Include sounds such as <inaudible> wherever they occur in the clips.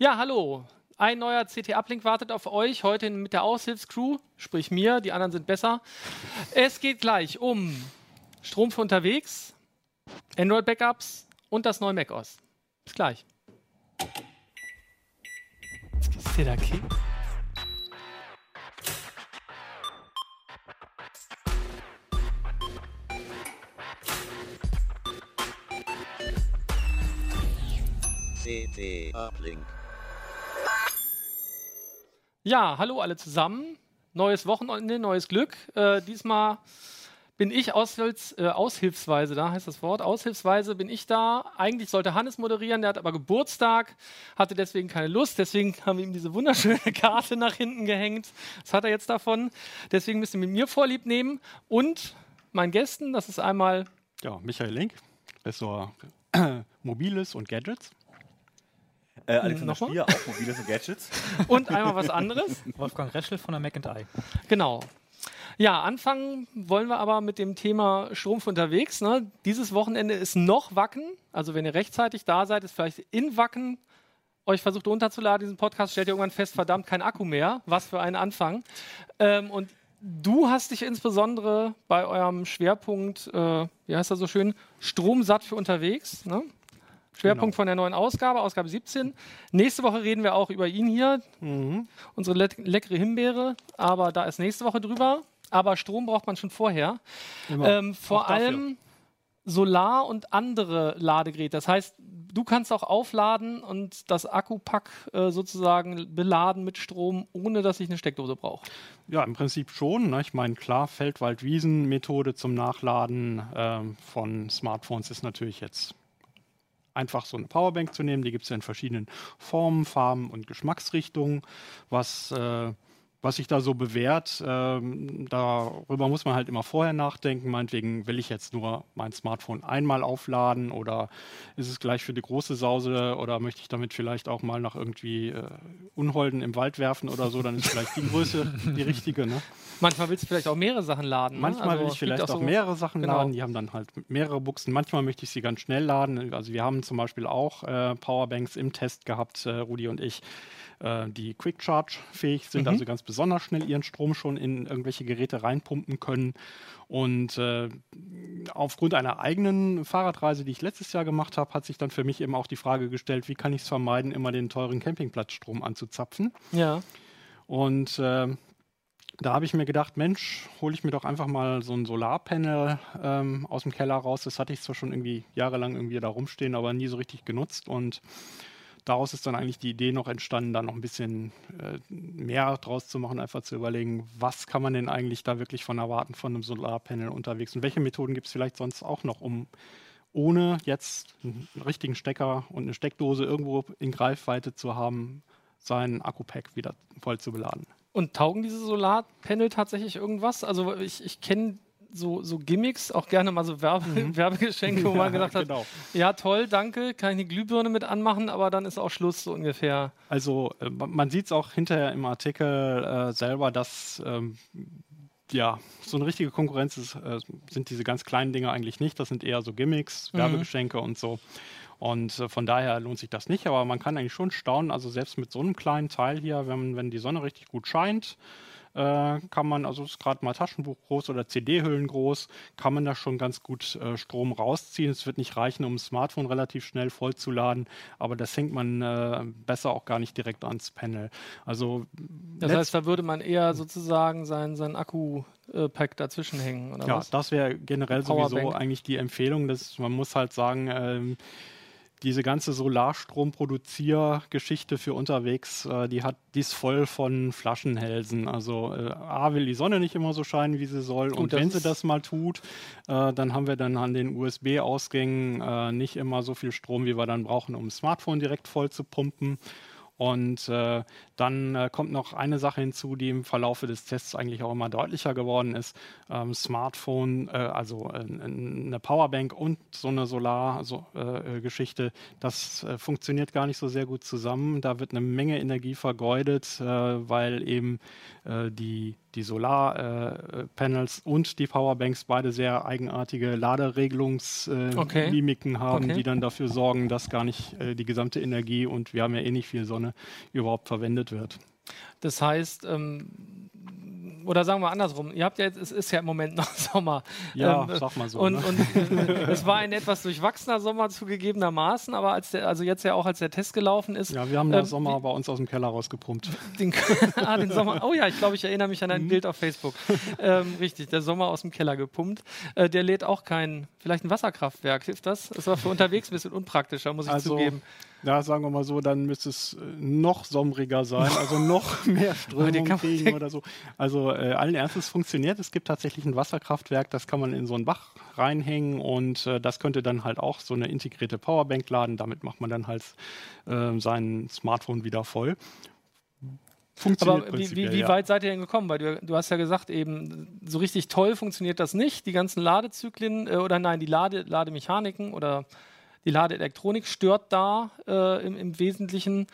Ja, hallo. Ein neuer CT-Uplink wartet auf euch, heute mit der Aushilfscrew, sprich mir, die anderen sind besser. Es geht gleich um Strom für unterwegs, Android-Backups und das neue macOS. Bis gleich. Ist hier der King? CT Uplink. Ja, hallo alle zusammen. Neues Wochenende, neues Glück. Äh, diesmal bin ich aushilfs, äh, aushilfsweise da, heißt das Wort. Aushilfsweise bin ich da. Eigentlich sollte Hannes moderieren, der hat aber Geburtstag, hatte deswegen keine Lust. Deswegen <laughs> haben wir ihm diese wunderschöne Karte nach hinten gehängt. Was hat er jetzt davon? Deswegen müsst ihr mit mir Vorlieb nehmen und meinen Gästen. Das ist einmal Ja, Michael Link, Ressort <clears throat> Mobiles und Gadgets. Äh, Alexander Nochmal? Stier, auch mobiles und Gadgets. <laughs> und einmal was anderes. Wolfgang Reschel von der McIntyre. Genau. Ja, anfangen wollen wir aber mit dem Thema Strom für unterwegs. Ne? Dieses Wochenende ist noch Wacken. Also wenn ihr rechtzeitig da seid, ist vielleicht in Wacken euch versucht runterzuladen, diesen Podcast, stellt ihr irgendwann fest, verdammt, kein Akku mehr. Was für ein Anfang. Ähm, und du hast dich insbesondere bei eurem Schwerpunkt, äh, wie heißt das so schön, Stromsatt für unterwegs. Ne? Schwerpunkt von der neuen Ausgabe, Ausgabe 17. Nächste Woche reden wir auch über ihn hier, unsere le leckere Himbeere, aber da ist nächste Woche drüber. Aber Strom braucht man schon vorher. Ähm, vor allem Solar und andere Ladegeräte. Das heißt, du kannst auch aufladen und das Akkupack äh, sozusagen beladen mit Strom, ohne dass ich eine Steckdose brauche. Ja, im Prinzip schon. Ne? Ich meine, klar, Feld-Wald-Wiesen-Methode zum Nachladen ähm, von Smartphones ist natürlich jetzt einfach so eine Powerbank zu nehmen. Die gibt es ja in verschiedenen Formen, Farben und Geschmacksrichtungen. Was, äh, was sich da so bewährt, ähm, darüber muss man halt immer vorher nachdenken. Meinetwegen will ich jetzt nur mein Smartphone einmal aufladen oder ist es gleich für die große Sause oder möchte ich damit vielleicht auch mal nach irgendwie äh, Unholden im Wald werfen oder so, dann ist vielleicht die Größe die richtige. Ne? Manchmal willst du vielleicht auch mehrere Sachen laden. ne? Manchmal Also, will ich vielleicht auch, so- mehrere Sachen genau. laden, die haben dann halt mehrere Buchsen. Manchmal möchte ich sie ganz schnell laden. Also wir haben zum Beispiel auch äh, Powerbanks im Test gehabt, äh, Rudi und ich, äh, die Quick Charge fähig sind, Mhm. also ganz besonders schnell ihren Strom schon in irgendwelche Geräte reinpumpen können. Und äh, aufgrund einer eigenen Fahrradreise, die ich letztes Jahr gemacht habe, hat sich dann für mich eben auch die Frage gestellt, wie kann ich es vermeiden, immer den teuren Campingplatzstrom anzuzapfen. Ja. Und äh, da habe ich mir gedacht, Mensch, hole ich mir doch einfach mal so ein Solarpanel ähm, aus dem Keller raus. Das hatte ich zwar schon irgendwie jahrelang irgendwie da rumstehen, aber nie so richtig genutzt. Und daraus ist dann eigentlich die Idee noch entstanden, da noch ein bisschen äh, mehr draus zu machen, einfach zu überlegen, was kann man denn eigentlich da wirklich von erwarten von einem Solarpanel unterwegs und welche Methoden gibt es vielleicht sonst auch noch, um ohne jetzt einen richtigen Stecker und eine Steckdose irgendwo in Greifweite zu haben, sein Akku-Pack wieder voll zu beladen. Und taugen diese Solarpanel tatsächlich irgendwas? Also ich, ich kenne so, so Gimmicks, auch gerne mal so Werbe, <laughs> Werbegeschenke, wo <laughs> man gesagt hat, genau. ja toll, danke, kann ich eine Glühbirne mit anmachen, aber dann ist auch Schluss so ungefähr. Also äh, man man sieht es auch hinterher im Artikel äh, selber, dass ähm, ja, so eine richtige Konkurrenz ist, äh, sind diese ganz kleinen Dinge eigentlich nicht. Das sind eher so Gimmicks, Mhm. Werbegeschenke und so. Und äh, von daher lohnt sich das nicht, aber man kann eigentlich schon staunen, also selbst mit so einem kleinen Teil hier, wenn, wenn die Sonne richtig gut scheint, äh, kann man, also ist gerade mal Taschenbuch groß oder CD-Hüllen groß, kann man da schon ganz gut äh, Strom rausziehen. Es wird nicht reichen, um das Smartphone relativ schnell vollzuladen, aber das hängt man äh, besser auch gar nicht direkt ans Panel. Also Das heißt, da würde man eher sozusagen sein, sein Akku-Pack dazwischen hängen, ja, was? das wäre generell sowieso Powerbank. eigentlich die Empfehlung. Dass man muss halt sagen, ähm, diese ganze Solarstromproduzier-Geschichte für unterwegs, äh, die hat die ist voll von Flaschenhälsen. Also äh, A will die Sonne nicht immer so scheinen, wie sie soll. Und das wenn sie das mal tut, äh, dann haben wir dann an den USB-Ausgängen äh, nicht immer so viel Strom, wie wir dann brauchen, um das Smartphone direkt voll zu pumpen. Und äh, dann äh, kommt noch eine Sache hinzu, die im Verlaufe des Tests eigentlich auch immer deutlicher geworden ist. Ähm, Smartphone, äh, also äh, eine Powerbank und so eine Solar-Geschichte, das äh, funktioniert gar nicht so sehr gut zusammen. Da wird eine Menge Energie vergeudet, äh, weil eben äh, die, die Solarpanels und die Powerbanks beide sehr eigenartige Laderegelungsmimiken äh, Okay. Haben, Okay. die dann dafür sorgen, dass gar nicht äh, die gesamte Energie und wir haben ja eh nicht viel Sonne überhaupt verwendet wird. Das heißt, ähm, oder sagen wir andersrum, ihr habt ja jetzt, es ist ja im Moment <laughs> noch Sommer. Ja, Ähm, sag mal so. Und, ne? und äh, es war ein etwas durchwachsener Sommer zugegebenermaßen, aber als der, also jetzt ja auch als der Test gelaufen ist, ja, wir haben ähm, den Sommer bei uns aus dem Keller rausgepumpt. den, <laughs> ah, den Sommer. Oh ja, ich glaube, ich erinnere mich an Mhm. ein Bild auf Facebook. Ähm, richtig, der Sommer aus dem Keller gepumpt. Äh, der lädt auch kein, vielleicht ein Wasserkraftwerk, hilft das? Das war für unterwegs ein bisschen unpraktischer, muss ich Also, zugeben. Ja, sagen wir mal so, dann müsste es äh, noch sommeriger sein, also noch <laughs> mehr Strömung kriegen oder so. Also äh, allen Ernstes funktioniert. Es gibt tatsächlich ein Wasserkraftwerk, das kann man in so einen Bach reinhängen und äh, das könnte dann halt auch so eine integrierte Powerbank laden. Damit macht man dann halt äh, sein Smartphone wieder voll. Funktioniert Aber wie, wie, wie ja. weit seid ihr denn gekommen? Weil du, du hast ja gesagt, eben so richtig toll funktioniert das nicht. Die ganzen Ladezyklen äh, oder nein, die Lade, Lademechaniken oder die Ladeelektronik stört da äh, im, im Wesentlichen.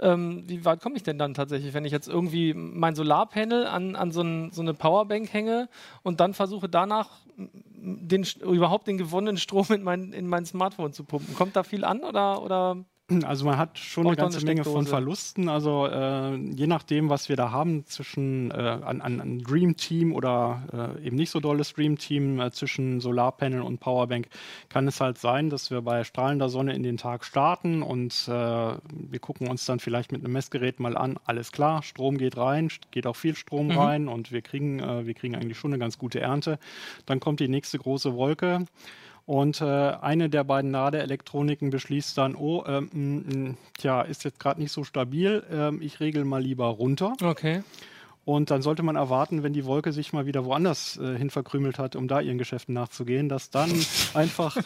Ähm, wie weit komme ich denn dann tatsächlich, wenn ich jetzt irgendwie mein Solarpanel an, an so, ein, so eine Powerbank hänge und dann versuche danach den, überhaupt den gewonnenen Strom in mein, in mein Smartphone zu pumpen? Kommt da viel an oder, oder <clears throat> Also man hat schon Braucht eine ganze eine Menge von. Verlusten. Also äh, je nachdem, was wir da haben zwischen äh, an, an, an Dream Team oder äh, eben nicht so dolles Dream Team äh, zwischen Solarpanel und Powerbank, kann es halt sein, dass wir bei strahlender Sonne in den Tag starten und äh, wir gucken uns dann vielleicht mit einem Messgerät mal an. Alles klar, Strom geht rein, geht auch viel Strom Mhm. rein und wir kriegen äh, wir kriegen eigentlich schon eine ganz gute Ernte. Dann kommt die nächste große Wolke. Und äh, eine der beiden Ladeelektroniken beschließt dann, oh, ähm, mh, tja, ist jetzt gerade nicht so stabil, ähm, ich regel mal lieber runter. okay? Und dann sollte man erwarten, wenn die Wolke sich mal wieder woanders äh, hin verkrümelt hat, um da ihren Geschäften nachzugehen, dass dann <laughs> einfach,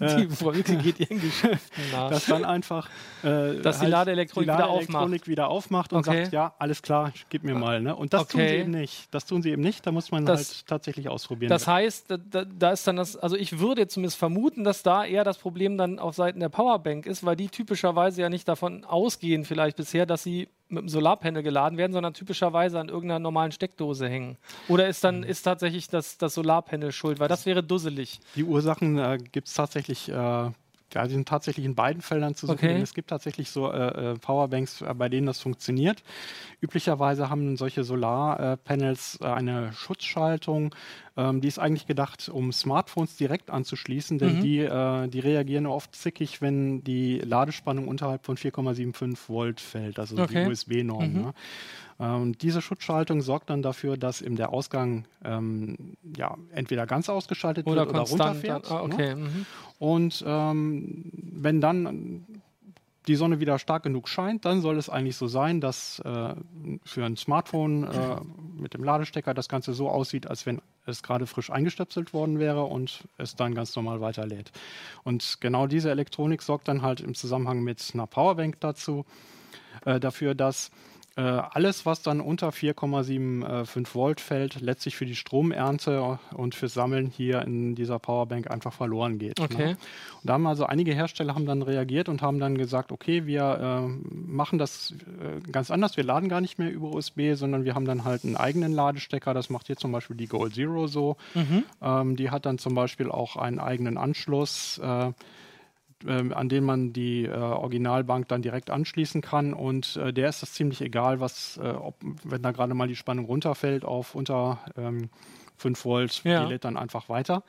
äh, Die Wolke geht ihren Geschäften <laughs> nach. dass dann einfach, äh, Dass die Ladeelektronik wieder Ladeelektronik wieder aufmacht und Okay. sagt, ja, alles klar, gib mir mal. Ne? Und das tun sie Okay. eben nicht. Das tun sie eben nicht. Da muss man Das- halt tatsächlich ausprobieren. Das heißt, da, da ist dann das, also ich würde zumindest vermuten, dass da eher das Problem dann auf Seiten der Powerbank ist, weil die typischerweise ja nicht davon ausgehen, vielleicht bisher, dass sie mit dem Solarpanel geladen werden, sondern typischerweise an irgendeiner normalen Steckdose hängen. Oder ist dann ist tatsächlich das, das Solarpanel schuld, weil das wäre dusselig. Die Ursachen äh, gibt es tatsächlich, äh, ja, die sind tatsächlich in beiden Feldern zu suchen. Okay. Es gibt tatsächlich so äh, äh, Powerbanks, äh, bei denen das funktioniert. Üblicherweise haben solche Solarpanels äh, eine Schutzschaltung. Ähm, die ist eigentlich gedacht, um Smartphones direkt anzuschließen, denn Mhm. die, äh, die reagieren oft zickig, wenn die Ladespannung unterhalb von 4,75 Volt fällt, also Okay. die USB-Norm. Mhm. Ne? Ähm, diese Schutzschaltung sorgt dann dafür, dass eben der Ausgang ähm, ja, entweder ganz ausgeschaltet Oder wird oder runterfährt. ah, ne? okay. Mhm. Und ähm, wenn dann die Sonne wieder stark genug scheint, dann soll es eigentlich so sein, dass äh, für ein Smartphone äh, mit dem Ladestecker das Ganze so aussieht, als wenn es gerade frisch eingestöpselt worden wäre und es dann ganz normal weiterlädt. Und genau diese Elektronik sorgt dann halt im Zusammenhang mit einer Powerbank dazu, äh, dafür, dass äh, alles, was dann unter 4,75 Volt fällt, letztlich für die Stromernte und fürs Sammeln hier in dieser Powerbank einfach verloren geht. Okay. Ne? Und da haben also einige Hersteller haben dann reagiert und haben dann gesagt, okay, wir äh, machen das äh, ganz anders. Wir laden gar nicht mehr über USB, sondern wir haben dann halt einen eigenen Ladestecker. Das macht hier zum Beispiel die Gold Zero so. Mhm. Ähm, die hat dann zum Beispiel auch einen eigenen Anschluss. Äh, ähm, an den man die äh, Originalbank dann direkt anschließen kann. Und äh, der ist das ziemlich egal, was, äh, ob, wenn da gerade mal die Spannung runterfällt auf unter ähm, 5 Volt, Ja. die lädt dann einfach weiter.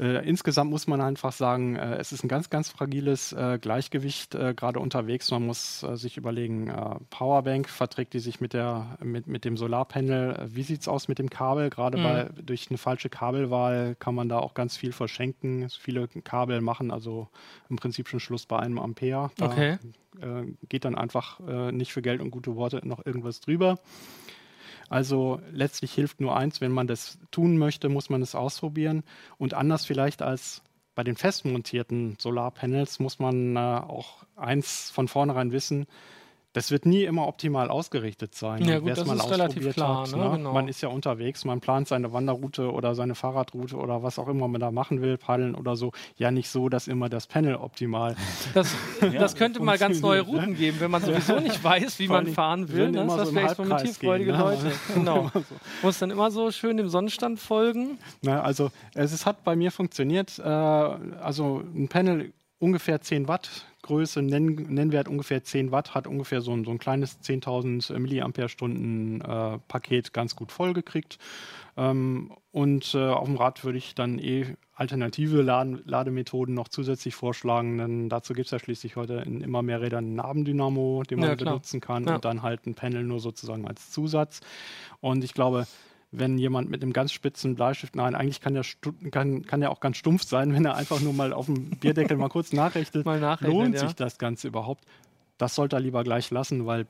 Äh, insgesamt muss man einfach sagen, äh, es ist ein ganz, ganz fragiles äh, Gleichgewicht äh, gerade unterwegs. Man muss äh, sich überlegen, Powerbank verträgt die sich mit, der, mit, mit dem Solarpanel. Wie sieht es aus mit dem Kabel? Gerade Mhm. durch eine falsche Kabelwahl kann man da auch ganz viel verschenken. Viele Kabel machen also im Prinzip schon Schluss bei einem Ampere. Da Okay. geht dann einfach nicht für Geld und gute Worte noch irgendwas drüber. Also letztlich hilft nur eins, wenn man das tun möchte, muss man es ausprobieren. Und anders vielleicht als bei den festmontierten Solarpanels muss man äh, auch eins von vornherein wissen, das wird nie immer optimal ausgerichtet sein. Ja, gut, das mal ist relativ klar, hat, ne? Genau. Man ist ja unterwegs, man plant seine Wanderroute oder seine Fahrradroute oder was auch immer man da machen will, paddeln oder so. Ja, nicht so, dass immer das Panel optimal <laughs> Das, <laughs> das könnte mal ganz neue funktioniert, Routen geben, wenn man sowieso nicht <laughs> weiß, wie Vor man fahren will. würden Ne? immer Das ist so für experimentierfreudige gehen, ne? Leute. Genau. Muss dann immer so schön dem Sonnenstand folgen. Na, also es ist, hat bei mir funktioniert. Äh, also ein Panel ungefähr 10 Watt Größe, Nenn, Nennwert ungefähr 10 Watt, hat ungefähr so ein, so ein kleines 10.000 Milliampere-Stunden äh, Paket ganz gut vollgekriegt. Ähm, und äh, auf dem Rad würde ich dann eh alternative Laden, Lademethoden noch zusätzlich vorschlagen, denn dazu gibt es ja schließlich heute in immer mehr Rädern einen Nabendynamo, den man Ja, benutzen kann Ja. und dann halt ein Panel nur sozusagen als Zusatz. Und ich glaube, wenn jemand mit einem ganz spitzen Bleistift, nein, eigentlich kann der, kann, kann der auch ganz stumpf sein, wenn er einfach nur mal auf dem Bierdeckel mal kurz <laughs> nachrechnet, Mal nachrechnen, lohnt ja. sich das Ganze überhaupt? Das sollte er lieber gleich lassen, weil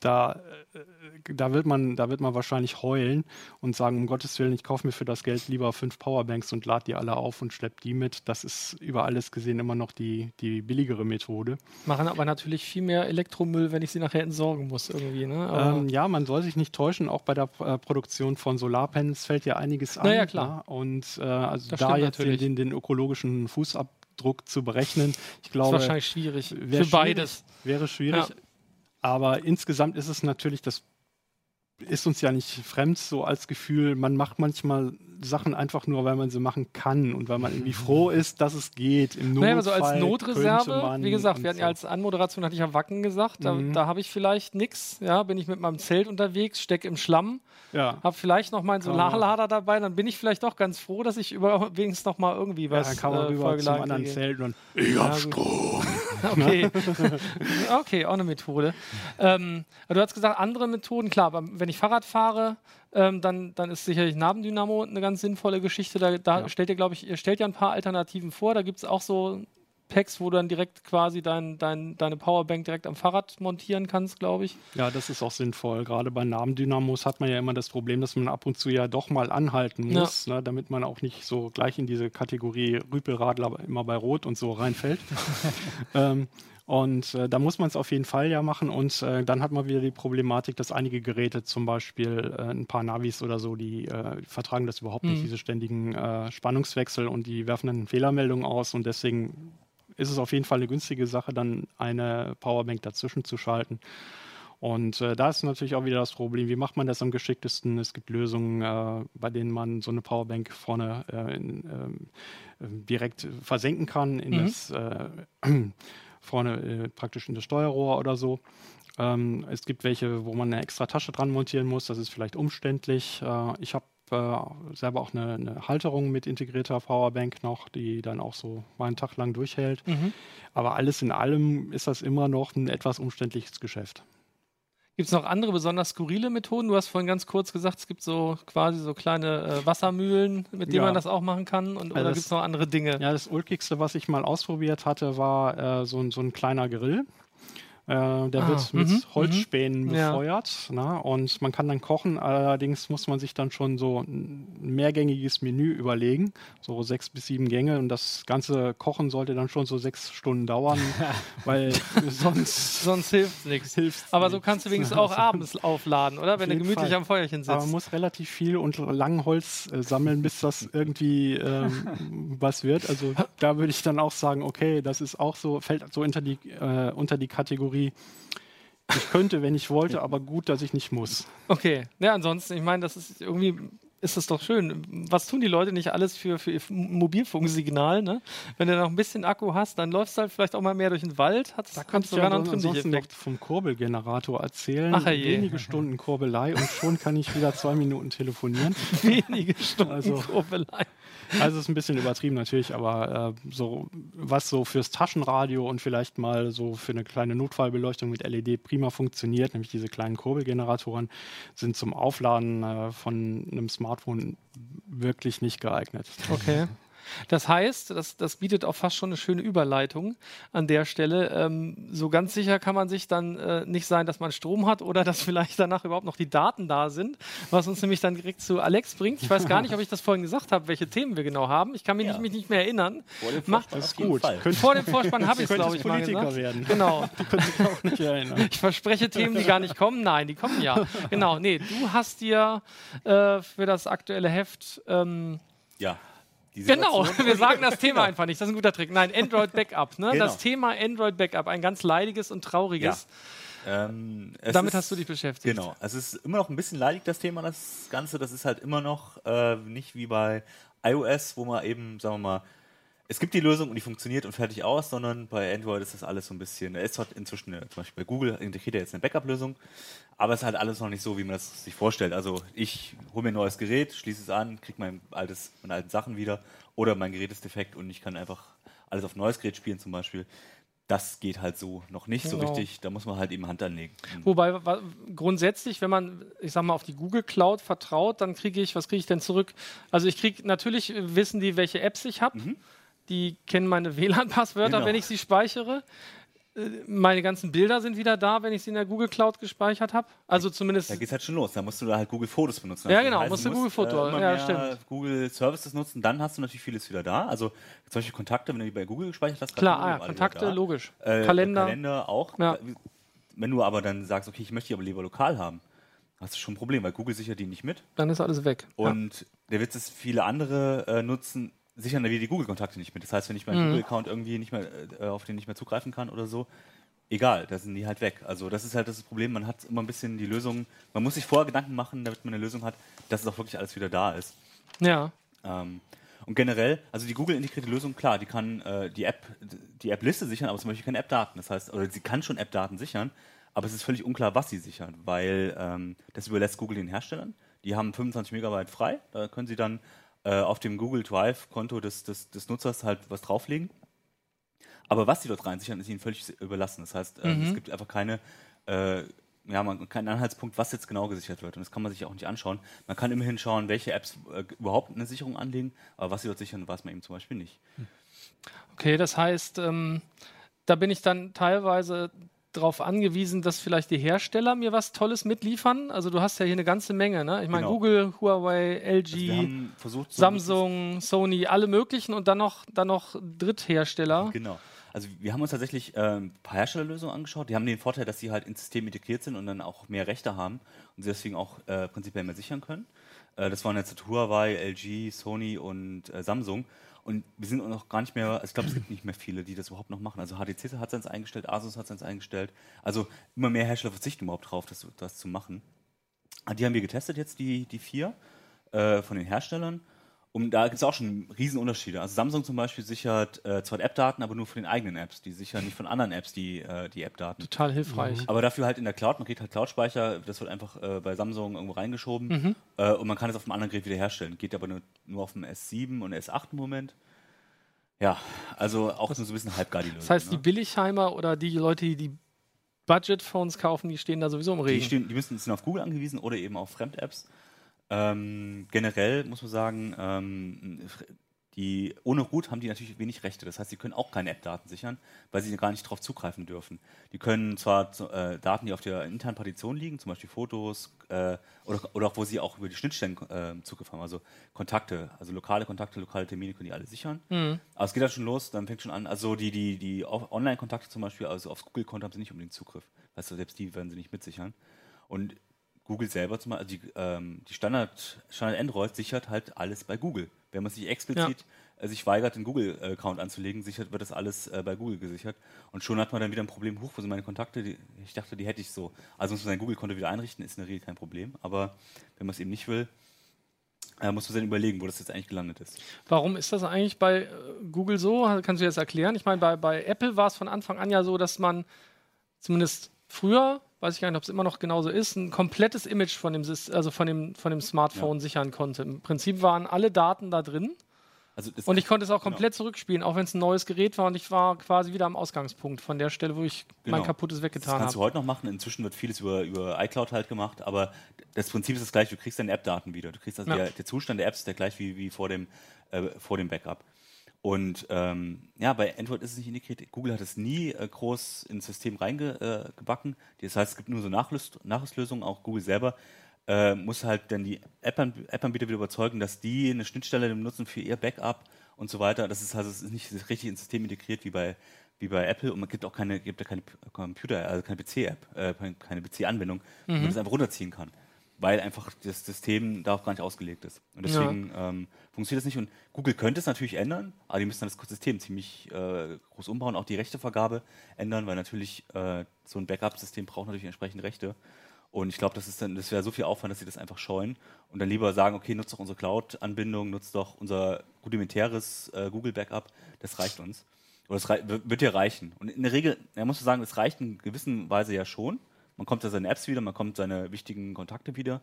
da, äh, da, wird man, da wird man wahrscheinlich heulen und sagen, um Gottes Willen, ich kaufe mir für das Geld lieber fünf Powerbanks und lade die alle auf und schlepp die mit. Das ist über alles gesehen immer noch die, die billigere Methode. Machen aber natürlich viel mehr Elektromüll, wenn ich sie nachher entsorgen muss irgendwie. Ne? Ähm, ja, man soll sich nicht täuschen. Auch bei der äh, Produktion von Solarpanels fällt ja einiges an. Na ja, klar. Ja? Und äh, also Das da jetzt den, natürlich. den, den ökologischen Fußabdruck zu berechnen, ich ist glaube, wahrscheinlich schwierig. Für beides. schwierig, wäre schwierig. Ja. Aber insgesamt ist es natürlich, das ist uns ja nicht fremd, so als Gefühl, man macht manchmal Sachen einfach nur, weil man sie machen kann und weil man irgendwie froh ist, dass es geht. Im Notfall Naja, aber so als Notreserve, wie gesagt, wir hatten ja als Anmoderation, hatte ich ja Wacken gesagt, da, Mhm. da habe ich vielleicht nichts, ja, bin ich mit meinem Zelt unterwegs, stecke im Schlamm, ja. habe vielleicht noch meinen Solarlader dabei, dann bin ich vielleicht doch ganz froh, dass ich über, wenigstens noch mal irgendwie Ja, was dann kann man äh, rüber zum anderen kriege. Zelt und Ja, gut. <laughs> Okay. <laughs> okay, auch eine Methode. Ähm, du hast gesagt, andere Methoden, klar, aber wenn ich Fahrrad fahre, ähm, dann, dann ist sicherlich Nabendynamo eine ganz sinnvolle Geschichte. Da, da Ja. stellt ihr, glaube ich, ihr stellt ja ein paar Alternativen vor. Da gibt es auch so Packs, wo du dann direkt quasi dein, dein, deine Powerbank direkt am Fahrrad montieren kannst, glaube ich. Ja, das ist auch sinnvoll. Gerade bei Nabendynamos hat man ja immer das Problem, dass man ab und zu ja doch mal anhalten Ja. muss, ne, damit man auch nicht so gleich in diese Kategorie Rüpelradler immer bei Rot und so reinfällt. <laughs> ähm, und äh, da muss man es auf jeden Fall ja machen. Und äh, dann hat man wieder die Problematik, dass einige Geräte, zum Beispiel äh, ein paar Navis oder so, die äh, vertragen das überhaupt nicht, Mhm. diese ständigen äh, Spannungswechsel und die werfen dann Fehlermeldungen aus. Und deswegen ist es auf jeden Fall eine günstige Sache, dann eine Powerbank dazwischen zu schalten. Und äh, da ist natürlich auch wieder das Problem, wie macht man das am geschicktesten? Es gibt Lösungen, äh, bei denen man so eine Powerbank vorne äh, in, ähm, direkt versenken kann, in Mhm. das äh, vorne äh, praktisch in das Steuerrohr oder so. Ähm, es gibt welche, wo man eine extra Tasche dran montieren muss. Das ist vielleicht umständlich. Äh, ich habe äh, selber auch eine, eine Halterung mit integrierter Powerbank noch, die dann auch so mal einen Tag lang durchhält. Aber alles in allem ist das immer noch ein etwas umständliches Geschäft. Gibt es noch andere besonders skurrile Methoden? Du hast vorhin ganz kurz gesagt, es gibt so quasi so kleine äh, Wassermühlen, mit denen Ja. man das auch machen kann. Und, oder das- gibt es noch andere Dinge? Ja, das ulkigste, was ich mal ausprobiert hatte, war äh, so, so ein kleiner Grill. Äh, der Ah, wird mit mhm, Holzspänen mhm. Ja. befeuert. Na, und man kann dann kochen, allerdings muss man sich dann schon so ein mehrgängiges Menü überlegen, so sechs bis sieben Gänge. Und das ganze Kochen sollte dann schon so sechs Stunden dauern, <laughs> weil sonst Sonst hilft nichts. Aber so kannst du wenigstens auch <laughs> abends aufladen, oder? Wenn du jeden gemütlich Fall. am Feuerchen Aber man sitzt. muss relativ viel und lang Holz äh, sammeln, bis das irgendwie ähm, <laughs> was wird. Also da würde ich dann auch sagen, okay, das ist auch so, fällt so unter die, äh, unter die Kategorie, ich könnte, wenn ich wollte, aber gut, dass ich nicht muss. Okay. Ja, ansonsten, ich meine, das ist irgendwie ist es doch schön. Was tun die Leute nicht alles für, für ihr Mobilfunksignal? Ne? Wenn du noch ein bisschen Akku hast, dann läufst du halt vielleicht auch mal mehr durch den Wald. Hat's, Da kannst du ran dann ansonsten noch vom Kurbelgenerator erzählen. Ach, je. Wenige Stunden Kurbelei und schon kann ich wieder zwei Minuten telefonieren. <laughs> wenige Stunden Also- Kurbelei. Also ist ein bisschen übertrieben natürlich, aber äh, so was so fürs Taschenradio und vielleicht mal so für eine kleine Notfallbeleuchtung mit LED prima funktioniert, nämlich diese kleinen Kurbelgeneratoren, sind zum Aufladen äh, von einem Smartphone wirklich nicht geeignet. Okay. Das heißt, das, das bietet auch fast schon eine schöne Überleitung an der Stelle. Ähm, so ganz sicher kann man sich dann äh, nicht sein, dass man Strom hat oder dass <laughs> vielleicht danach überhaupt noch die Daten da sind, was uns nämlich dann direkt zu Alex bringt. Ich weiß gar nicht, ob ich das vorhin gesagt habe, welche Themen wir genau haben. Ich kann mich, Ja. nicht, mich nicht mehr erinnern. Vor dem Macht Das gut. Fall. Vor dem Vorspann habe <laughs> ich es, glaube ich, mal Politiker gesagt. werden. Genau. <laughs> Können sich auch nicht erinnern. Ich verspreche Themen, die gar nicht kommen. Nein, die kommen ja. Genau. Nee, du hast dir äh, für das aktuelle Heft. Ähm, Ja. Genau, <laughs> wir sagen das Thema einfach nicht. Das ist ein guter Trick. Nein, Android Backup. Ne? Genau. Das Thema Android Backup, ein ganz leidiges und trauriges. Ähm, es Damit ist- hast du dich beschäftigt. Genau. Es ist immer noch ein bisschen leidig, das Thema, das Ganze. Das ist halt immer noch äh, nicht wie bei iOS, wo man eben, sagen wir mal, es gibt die Lösung und die funktioniert und fertig aus, sondern bei Android ist das alles so ein bisschen, es hat inzwischen, eine, zum Beispiel bei Google integriert er jetzt eine Backup-Lösung, aber es ist halt alles noch nicht so, wie man das sich vorstellt. Also ich hole mir ein neues Gerät, schließe es an, kriege mein altes, meine alten Sachen wieder oder mein Gerät ist defekt und ich kann einfach alles auf ein neues Gerät spielen zum Beispiel. Das geht halt so noch nicht so Genau. richtig. Da muss man halt eben Hand anlegen. Wobei wa- grundsätzlich, wenn man, ich sag mal, auf die Google Cloud vertraut, dann kriege ich, was kriege ich denn zurück? Also ich kriege, natürlich äh, wissen die, welche Apps ich habe. Die kennen meine WLAN-Passwörter, Genau. wenn ich sie speichere. Äh, Meine ganzen Bilder sind wieder da, wenn ich sie in der Google Cloud gespeichert habe. Also zumindest Da geht's halt schon los. Da musst du da halt Google Fotos benutzen. Ja, Also, genau, musst du Google musst, Foto, immer ja, stimmt. Google Services nutzen, dann hast du natürlich vieles wieder da. Also zum Beispiel Kontakte, wenn du die bei Google gespeichert hast. Klar, ah, ja, Kontakte, logisch. Äh, Kalender. Kalender auch. Ja. Wenn du aber dann sagst, okay, ich möchte die aber lieber lokal haben, hast du schon ein Problem, weil Google sichert die nicht mit. Dann ist alles weg. ja. Und der Witz ist, viele andere äh, nutzen, sichern da wieder die Google-Kontakte nicht mit. Das heißt, wenn ich meinen Mhm. Google-Account irgendwie nicht mehr, äh, auf den nicht mehr zugreifen kann oder so, egal, da sind die halt weg. Also das ist halt das Problem, man hat immer ein bisschen die Lösung, man muss sich vorher Gedanken machen, damit man eine Lösung hat, dass es auch wirklich alles wieder da ist. ja. Ähm, und generell, also die Google-integrierte Lösung, klar, die kann äh, die App, die App-Liste sichern, aber zum Beispiel keine App-Daten. Das heißt, oder sie kann schon App-Daten sichern, aber es ist völlig unklar, was sie sichern, weil ähm, das überlässt Google den Herstellern. Die haben 25 Megabyte frei, da können sie dann äh, auf dem Google Drive-Konto des, des, des Nutzers halt was drauflegen. Aber was sie dort reinsichern, ist ihnen völlig überlassen. Das heißt, ähm, es gibt einfach keine, äh, ja, man, keinen Anhaltspunkt, was jetzt genau gesichert wird. Und das kann man sich auch nicht anschauen. Man kann immerhin schauen, welche Apps äh, überhaupt eine Sicherung anlegen, aber was sie dort sichern, weiß man eben zum Beispiel nicht. Okay, das heißt, ähm, da bin ich dann teilweise darauf angewiesen, dass vielleicht die Hersteller mir was Tolles mitliefern. Also du hast ja hier eine ganze Menge, ne? Ich meine Genau. Google, Huawei, LG, Also Samsung, Sony, alle möglichen und dann noch, dann noch Dritthersteller. Genau. Also wir haben uns tatsächlich äh, ein paar Herstellerlösungen angeschaut. Die haben den Vorteil, dass sie halt ins System integriert sind und dann auch mehr Rechte haben und sie deswegen auch äh, prinzipiell mehr sichern können. Äh, das waren jetzt Huawei, LG, Sony und äh, Samsung. Und wir sind auch noch gar nicht mehr, also ich glaube, es gibt nicht mehr viele, die das überhaupt noch machen. Also HTC hat seins eingestellt, Asus hat seins eingestellt. Also immer mehr Hersteller verzichten überhaupt drauf, das, das zu machen. Die haben wir getestet jetzt, die, die vier äh, von den Herstellern. Und da gibt es auch schon riesen Unterschiede. Also Samsung zum Beispiel sichert äh, zwar App-Daten, aber nur von den eigenen Apps. Die sichern nicht von anderen Apps die, äh, die App-Daten. Total hilfreich. Aber dafür halt in der Cloud, man kriegt halt Cloud-Speicher, das wird einfach äh, bei Samsung irgendwo reingeschoben äh, und man kann es auf einem anderen Gerät wiederherstellen. Geht aber nur, nur auf dem S7 und S8 im Moment. Ja, also auch nur so ein bisschen halbgar die Lösung. Das heißt, die ne? Billigheimer oder die Leute, die die Budget-Phones kaufen, die stehen da sowieso im die, Regen. stehen, die müssen, sind auf Google angewiesen oder eben auf Fremd-Apps. Ähm, generell muss man sagen, ähm, die, ohne Root haben die natürlich wenig Rechte. Das heißt, sie können auch keine App-Daten sichern, weil sie gar nicht darauf zugreifen dürfen. Die können zwar äh, Daten, die auf der internen Partition liegen, zum Beispiel Fotos äh, oder, oder auch wo sie auch über die Schnittstellen äh, Zugriff haben, also Kontakte, also lokale Kontakte, lokale Termine können die alle sichern. Aber es geht dann schon los, dann fängt schon an, also die, die, die Online-Kontakte zum Beispiel, also aufs Google-Konto haben sie nicht unbedingt Zugriff. Weißt du, selbst die werden sie nicht mitsichern. Und Google selber zum Beispiel, also die, ähm, die Standard, Standard Android sichert halt alles bei Google. Wenn man sich explizit äh, sich weigert, den Google-Account anzulegen, sichert, wird das alles äh, bei Google gesichert. Und schon hat man dann wieder ein Problem, hoch, wo sind meine Kontakte? Die, ich dachte, die hätte ich so. Also muss man sein Google-Konto wieder einrichten, ist in der Regel kein Problem. Aber wenn man es eben nicht will, äh, musst du dann überlegen, wo das jetzt eigentlich gelandet ist. Warum ist das eigentlich bei äh, Google so? Kannst du jetzt erklären? Ich meine, bei, bei Apple war es von Anfang an ja so, dass man zumindest früher, weiß ich gar nicht, ob es immer noch genauso ist, ein komplettes Image von dem, also von dem, von dem Smartphone Ja. sichern konnte. Im Prinzip waren alle Daten da drin Also das und ich konnte es auch genau. komplett zurückspielen, auch wenn es ein neues Gerät war und ich war quasi wieder am Ausgangspunkt von der Stelle, wo ich mein Genau. kaputtes Das weggetan kannst du habe. heute noch machen. Inzwischen wird vieles über, über iCloud halt gemacht, aber das Prinzip ist das gleiche. Du kriegst deine App-Daten wieder. Du kriegst also Ja. der, der Zustand der Apps ist der gleich wie, wie vor, dem, äh, vor dem Backup. Und ähm, ja, bei Android ist es nicht integriert. Google hat es nie äh, groß ins System reingebacken. Äh, das heißt, es gibt nur so Nachlös Nachrüstlösungen. Auch Google selber äh, muss halt dann die App-An- App-Anbieter wieder überzeugen, dass die eine Schnittstelle benutzen für ihr Backup und so weiter. Das ist also es ist nicht richtig ins System integriert wie bei wie bei Apple und man gibt auch keine gibt ja keine Computer also keine PC-App äh, keine PC-Anwendung, wo man das einfach runterziehen kann, weil einfach das System darauf gar nicht ausgelegt ist und deswegen ähm, funktioniert das nicht und Google könnte es natürlich ändern, aber die müssen dann das System ziemlich äh, groß umbauen, auch die Rechtevergabe ändern, weil natürlich äh, so ein Backup-System braucht natürlich entsprechend Rechte und ich glaube, das ist dann, das wäre so viel Aufwand, dass sie das einfach scheuen und dann lieber sagen, okay, nutzt doch unsere Cloud-Anbindung, nutzt doch unser rudimentäres äh, Google-Backup, das reicht uns. Oder das rei- wird ja reichen. Und in der Regel, ja, musst du sagen, es reicht in gewisser Weise ja schon. Man kommt ja seine Apps wieder, man kommt seine wichtigen Kontakte wieder.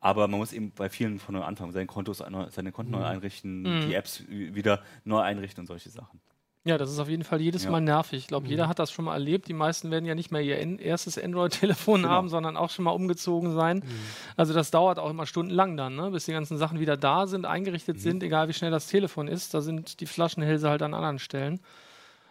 Aber man muss eben bei vielen von neu anfangen, seine Kontos, seine Konten neu einrichten, die Apps wieder neu einrichten und solche Sachen. Ja, das ist auf jeden Fall jedes Ja. Mal nervig. Ich glaube, jeder hat das schon mal erlebt. Die meisten werden ja nicht mehr ihr erstes Android-Telefon Genau. haben, sondern auch schon mal umgezogen sein. Also das dauert auch immer stundenlang dann, ne? bis die ganzen Sachen wieder da sind, eingerichtet sind, egal wie schnell das Telefon ist. Da sind die Flaschenhälse halt an anderen Stellen.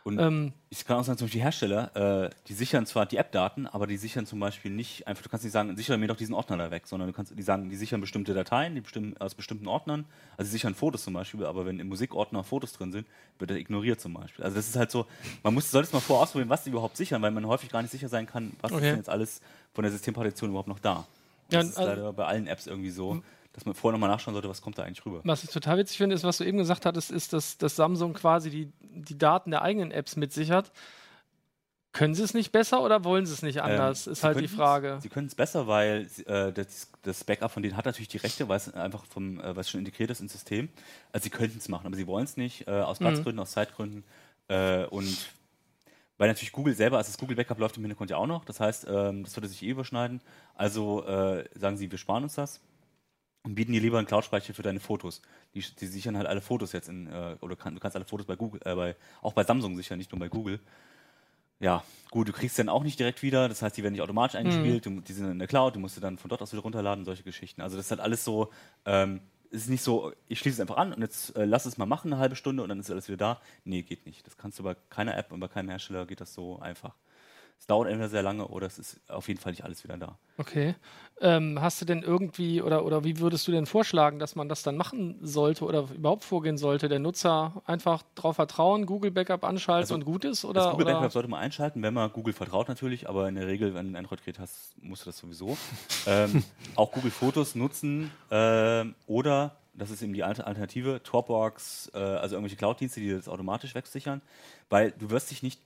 Und Ähm, Ich kann auch sagen, zum Beispiel die Hersteller, äh, die sichern zwar die App-Daten, aber die sichern zum Beispiel nicht, einfach, du kannst nicht sagen, sichere mir doch diesen Ordner da weg, sondern du kannst, die sagen, die sichern bestimmte Dateien, die bestimmen, aus bestimmten Ordnern, also sie sichern Fotos zum Beispiel, aber wenn im Musikordner Fotos drin sind, wird er ignoriert zum Beispiel. Also das ist halt so, man muss, sollte es mal vorher ausprobieren, was die überhaupt sichern, weil man häufig gar nicht sicher sein kann, was ist Okay. denn jetzt alles von der Systempartition überhaupt noch da. Ja, Das ist also- leider bei allen Apps irgendwie so, dass man vorher nochmal nachschauen sollte, was kommt da eigentlich rüber. Was ich total witzig finde, ist, was du eben gesagt hattest, ist, dass, dass Samsung quasi die, die Daten der eigenen Apps mitsichert. Können sie es nicht besser oder wollen sie es nicht anders? Ähm, ist halt die Frage. Sie können es besser, weil äh, das, das Backup von denen hat natürlich die Rechte, weil es einfach vom, äh, es schon integriert ist ins System. Also sie könnten es machen, aber sie wollen es nicht, äh, aus Platzgründen, aus Zeitgründen. Äh, und weil natürlich Google selber, also das Google Backup läuft im Hintergrund ja auch noch, das heißt, ähm, das würde sich eh überschneiden. Also äh, sagen sie, wir sparen uns das und bieten dir lieber einen Cloud-Speicher für deine Fotos. Die, die sichern halt alle Fotos jetzt in, äh, oder kann, du kannst alle Fotos bei Google, äh, bei, auch bei Samsung sichern, nicht nur bei Google. Ja, gut, du kriegst sie dann auch nicht direkt wieder, das heißt, die werden nicht automatisch eingespielt, du, die sind in der Cloud, du musst sie dann von dort aus wieder runterladen, solche Geschichten. Also das ist halt alles so, ähm, es ist nicht so, ich schließe es einfach an und jetzt äh, lass es mal machen, eine halbe Stunde und dann ist alles wieder da. Nee, geht nicht. Das kannst du bei keiner App und bei keinem Hersteller geht das so einfach. Es dauert entweder sehr lange oder es ist auf jeden Fall nicht alles wieder da. Okay. Ähm, hast du denn irgendwie oder, oder wie würdest du denn vorschlagen, dass man das dann machen sollte oder überhaupt vorgehen sollte? Der Nutzer einfach darauf vertrauen, Google Backup anschalten Also, und gut ist? Das Oder, Google oder? Backup sollte man einschalten, wenn man Google vertraut natürlich, aber in der Regel, wenn du ein Android-Gerät hast, musst du das sowieso. <laughs> ähm, auch Google Fotos nutzen ähm, oder, das ist eben die Alter- Alternative, Dropbox, äh, also irgendwelche Cloud-Dienste, die das automatisch wegsichern, weil du wirst dich nicht,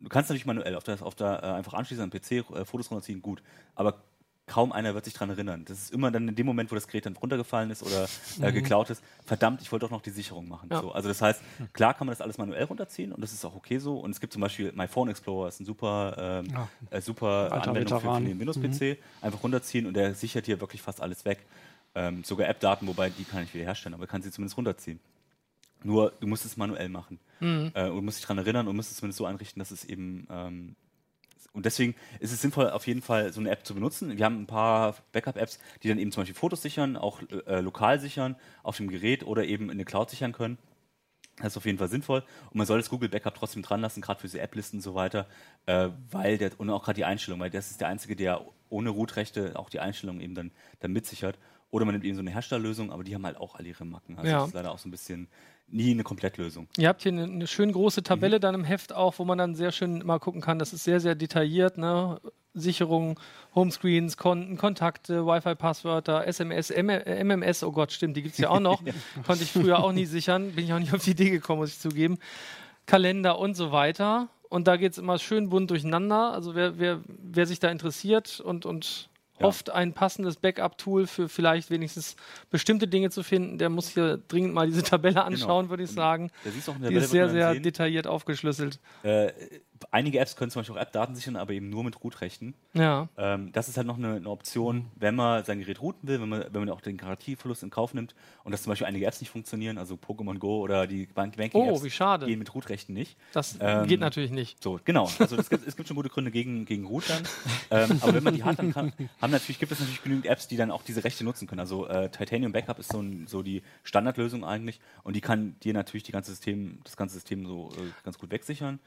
du kannst natürlich manuell auf der, auf der äh, einfach anschließen am PC, äh, Fotos runterziehen, gut, aber kaum einer wird sich daran erinnern. Das ist immer dann in dem Moment, wo das Gerät dann runtergefallen ist oder äh, geklaut ist, verdammt, ich wollte doch noch die Sicherung machen. Ja. So, also das heißt, klar kann man das alles manuell runterziehen und das ist auch okay so. Und es gibt zum Beispiel My Phone Explorer, ist ein super, ähm, Ja. äh, super Alter Anwendung für, für Veteran. den Windows-PC. Einfach runterziehen und der sichert hier wirklich fast alles weg. Ähm, sogar App-Daten, wobei die kann ich wieder herstellen, aber kann sie zumindest runterziehen. Nur du musst es manuell machen. Äh, und musst dich daran erinnern und musst es zumindest so einrichten, dass es eben ähm, und deswegen ist es sinnvoll, auf jeden Fall so eine App zu benutzen. Wir haben ein paar Backup-Apps, die dann eben zum Beispiel Fotos sichern, auch äh, lokal sichern, auf dem Gerät oder eben in der Cloud sichern können. Das ist auf jeden Fall sinnvoll. Und man soll das Google Backup trotzdem dran lassen, gerade für diese App-Listen und so weiter, äh, weil der, und auch gerade die Einstellung, weil das ist der Einzige, der ohne Root-Rechte auch die Einstellung eben dann, dann mitsichert. Oder man nimmt eben so eine Herstellerlösung, aber die haben halt auch alle ihre Macken. Also Ja. das ist leider auch so ein bisschen nie eine Komplettlösung. Ihr habt hier eine, eine schön große Tabelle Mhm. dann im Heft auch, wo man dann sehr schön mal gucken kann. Das ist sehr, sehr detailliert. Ne? Sicherung, Homescreens, Konten, Kontakte, Wi-Fi-Passwörter, SMS, M MMS, oh Gott, stimmt, die gibt es ja auch noch. <laughs> Konnte ich früher auch nie sichern. Bin ich auch nicht auf die Idee gekommen, muss ich zugeben. Kalender und so weiter. Und da geht es immer schön bunt durcheinander. Also wer, wer, wer sich da interessiert und, und Ja. oft ein passendes Backup-Tool für vielleicht wenigstens bestimmte Dinge zu finden. Der muss hier dringend mal diese Tabelle anschauen, würde ich sagen. Da siehst auch in der Die Tabelle, ist sehr, sehr sehen, detailliert aufgeschlüsselt. Äh, einige Apps können zum Beispiel auch App-Daten sichern, aber eben nur mit Root-Rechten. Ja. Ähm, das ist halt noch eine, eine Option, wenn man sein Gerät routen will, wenn man, wenn man auch den Garantieverlust in Kauf nimmt und dass zum Beispiel einige Apps nicht funktionieren, also Pokémon Go oder die Bank Banking-Apps Oh, wie schade. gehen mit Root-Rechten nicht. Das Ähm, geht natürlich nicht. So, genau. Also es gibt, es gibt schon gute Gründe gegen, gegen Root dann. ähm, aber wenn man die hat, dann kann, haben natürlich, gibt es natürlich genügend Apps, die dann auch diese Rechte nutzen können. Also äh, Titanium Backup ist so, ein, so die Standardlösung eigentlich und die kann dir natürlich die ganze System, das ganze System so äh, ganz gut wegsichern.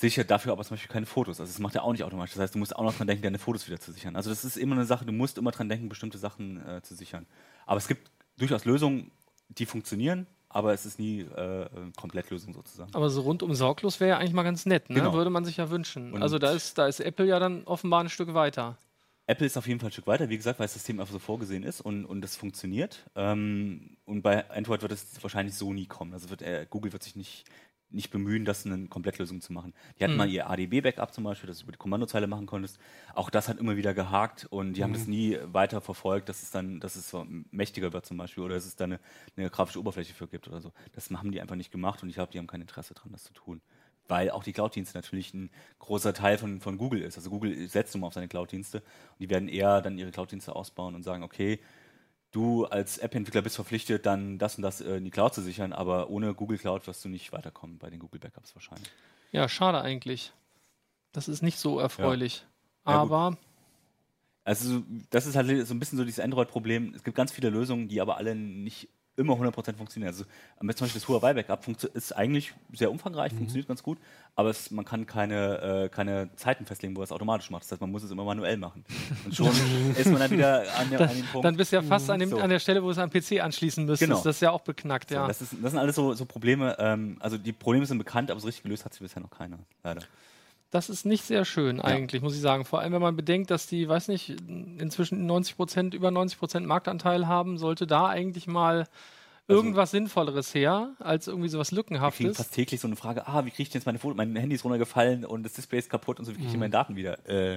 Sichert dafür aber zum Beispiel keine Fotos. Also das macht er auch nicht automatisch. Das heißt, du musst auch noch dran denken, deine Fotos wieder zu sichern. Also das ist immer eine Sache, du musst immer dran denken, bestimmte Sachen äh, zu sichern. Aber es gibt durchaus Lösungen, die funktionieren, aber es ist nie äh, äh, Komplettlösung sozusagen. Aber so rundum sorglos wäre ja eigentlich mal ganz nett, ne? Genau. Würde man sich ja wünschen. Und- also da ist, da ist Apple ja dann offenbar ein Stück weiter. Apple ist auf jeden Fall ein Stück weiter, wie gesagt, weil das System einfach so vorgesehen ist und, und das funktioniert. Ähm, und bei Android wird es wahrscheinlich so nie kommen. Also wird, äh, Google wird sich nicht, nicht bemühen, das eine Komplettlösung zu machen. Die hatten Mhm. mal ihr ADB-Backup zum Beispiel, das du über die Kommandozeile machen konntest. Auch das hat immer wieder gehakt und die haben das nie weiter verfolgt, dass es dann, dass es so mächtiger wird zum Beispiel oder dass es da eine, eine grafische Oberfläche für gibt oder so. Das haben die einfach nicht gemacht und ich glaube, die haben kein Interesse dran, das zu tun. Weil auch die Cloud-Dienste natürlich ein großer Teil von, von Google ist. Also Google setzt nun mal auf seine Cloud-Dienste und die werden eher dann ihre Cloud-Dienste ausbauen und sagen, okay, du als App-Entwickler bist verpflichtet, dann das und das äh, in die Cloud zu sichern, aber ohne Google Cloud wirst du nicht weiterkommen bei den Google Backups wahrscheinlich. Ja, schade eigentlich. Das ist nicht so erfreulich. Ja, gut. Aber Also das ist halt so ein bisschen so dieses Android-Problem. Es gibt ganz viele Lösungen, die aber alle nicht immer 100% funktionieren. Also zum Beispiel das Huawei Backup funktio- ist eigentlich sehr umfangreich, funktioniert ganz gut, aber es, man kann keine, äh, keine Zeiten festlegen, wo er es automatisch macht. Das heißt, man muss es immer manuell machen. Und schon <laughs> ist man dann wieder an, der, an dem Punkt. dann bist du ja fast an, dem, So. an der Stelle, wo du es am PC anschließen müsstest. Genau. Das ist ja auch beknackt, So, ja. das, ist, das sind alles so, so Probleme. Ähm, also die Probleme sind bekannt, aber so richtig gelöst hat sie bisher noch keiner. Leider. Das ist nicht sehr schön eigentlich, muss ich sagen. Vor allem, wenn man bedenkt, dass die, weiß nicht, inzwischen 90 Prozent, über 90 Prozent Marktanteil haben, sollte da eigentlich mal irgendwas Sinnvolleres her, als irgendwie sowas Wir kriegen Lückenhaftes. fast täglich so eine Frage, ah, wie kriege ich denn jetzt meine Fotos, mein Handy ist runtergefallen und das Display ist kaputt und so, wie kriege ich Mhm. meine Daten wieder? Äh,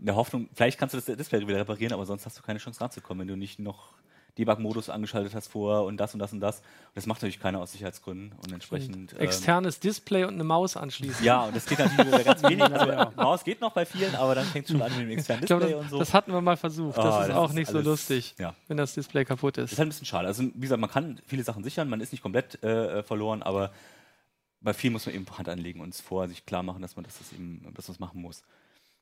in der Hoffnung, vielleicht kannst du das Display wieder reparieren, aber sonst hast du keine Chance ranzukommen, wenn du nicht noch Debug-Modus angeschaltet hast vorher und das und das und das. Und das macht natürlich keiner aus Sicherheitsgründen und entsprechend. ähm, Externes Display und eine Maus anschließen. ja, und das geht natürlich nur bei ganz <laughs> wenigen. Also, Maus geht noch bei vielen, aber dann fängt es schon an mit dem externen Display das, und so. das hatten wir mal versucht. Das Ah, ist das auch ist nicht so alles- lustig, ja. wenn das Display kaputt Das ist ist. halt ein bisschen schade. Also, wie gesagt, man kann viele Sachen sichern, man ist nicht komplett äh, verloren, aber bei vielen muss man eben Hand anlegen und es vorher sich klar machen, dass man das, das eben, dass machen muss.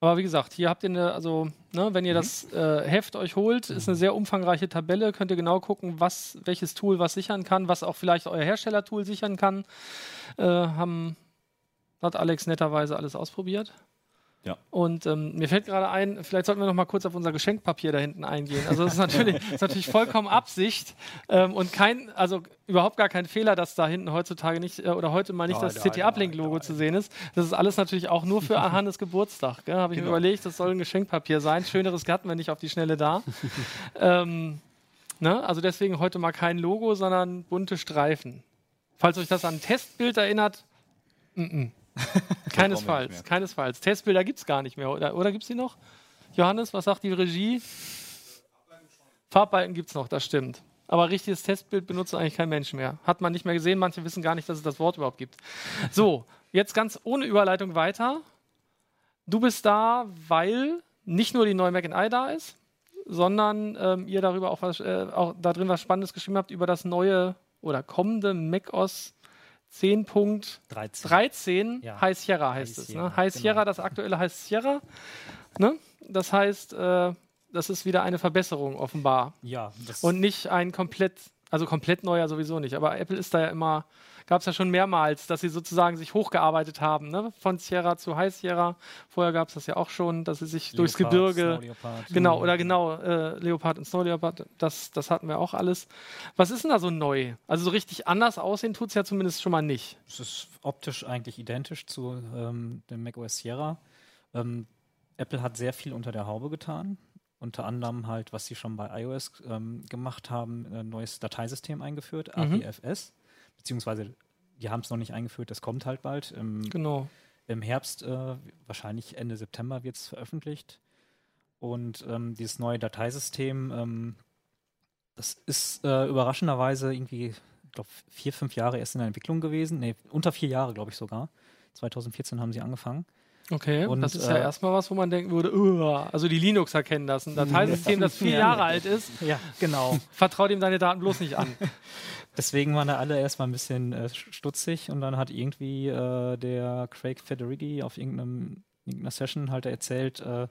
Aber wie gesagt, hier habt ihr eine, also, ne, Mhm. wenn ihr das äh, Heft euch holt, ist eine sehr umfangreiche Tabelle, könnt ihr genau gucken, was, welches Tool was sichern kann, was auch vielleicht euer Herstellertool sichern kann. Äh, haben, hat Alex netterweise alles ausprobiert. Ja. Und ähm, mir fällt gerade ein, vielleicht sollten wir noch mal kurz auf unser Geschenkpapier da hinten eingehen. Also das ist natürlich, <laughs> das ist natürlich vollkommen Absicht ähm, und kein, also überhaupt gar kein Fehler, dass da hinten heutzutage nicht äh, oder heute mal nicht Nein, das nein, CT Uplink Logo nein, zu sehen ist. Das ist alles natürlich auch nur für Hannes Geburtstag. Habe ich mir Genau. überlegt, das soll ein Geschenkpapier sein. Schöneres hatten wir nicht auf die Schnelle da. <laughs> ähm, ne? Also deswegen heute mal kein Logo, sondern bunte Streifen. Falls euch das an ein Testbild erinnert, mm -mm. <laughs> keinesfalls, keinesfalls. Testbilder gibt es gar nicht mehr, oder, oder gibt es die noch? Johannes, was sagt die Regie? Farbbalken gibt es noch, das stimmt. Aber richtiges Testbild benutzt eigentlich kein Mensch mehr. Hat man nicht mehr gesehen, manche wissen gar nicht, dass es das Wort überhaupt gibt. So, jetzt ganz ohne Überleitung weiter. Du bist da, weil nicht nur die neue Mac I da ist, sondern ähm, ihr darüber auch, was, äh, auch da drin was Spannendes geschrieben habt über das neue oder kommende macOS 10.13 13. Ja. High Sierra heißt High es. Sierra, Ne? High genau. Sierra, das aktuelle heißt Sierra. Ne? Das heißt, äh, das ist wieder eine Verbesserung offenbar. Ja, Und nicht ein komplett, also komplett neuer sowieso nicht. Aber Apple ist da ja immer, gab es ja schon mehrmals, dass sie sozusagen sich hochgearbeitet haben, ne? Von Sierra zu High Sierra. Vorher gab es das ja auch schon, dass sie sich durchs Leopard, Gebirge. Snow Leopard. Genau, oder genau, äh, Leopard und Snow Leopard, das, das hatten wir auch alles. Was ist denn da so neu? Also so richtig anders aussehen tut es ja zumindest schon mal nicht. Es ist optisch eigentlich identisch zu ähm, dem macOS Sierra. Ähm, Apple hat sehr viel unter der Haube getan. Unter anderem halt, was sie schon bei iOS ähm, gemacht haben, ein neues Dateisystem eingeführt, Mhm. Beziehungsweise, die haben es noch nicht eingeführt, das kommt halt bald. Im, Genau. im Herbst, äh, wahrscheinlich Ende September wird es veröffentlicht. Und ähm, dieses neue Dateisystem, ähm, das ist äh, überraschenderweise irgendwie, ich glaube, vier, fünf Jahre erst in der Entwicklung gewesen. Nee, unter vier Jahre, glaube ich sogar. 2014 haben sie angefangen. Okay, Und, das ist ja äh, erstmal was, wo man denken würde, "Uah." also die Linux erkennen das. Ein Dateisystem, das vier Ja. Jahre alt ist, Ja, genau. vertraut ihm deine Daten bloß nicht an. <laughs> Deswegen waren da alle erstmal ein bisschen äh, stutzig und dann hat irgendwie äh, der Craig Federighi auf irgendeinem, irgendeiner Session halt erzählt, äh,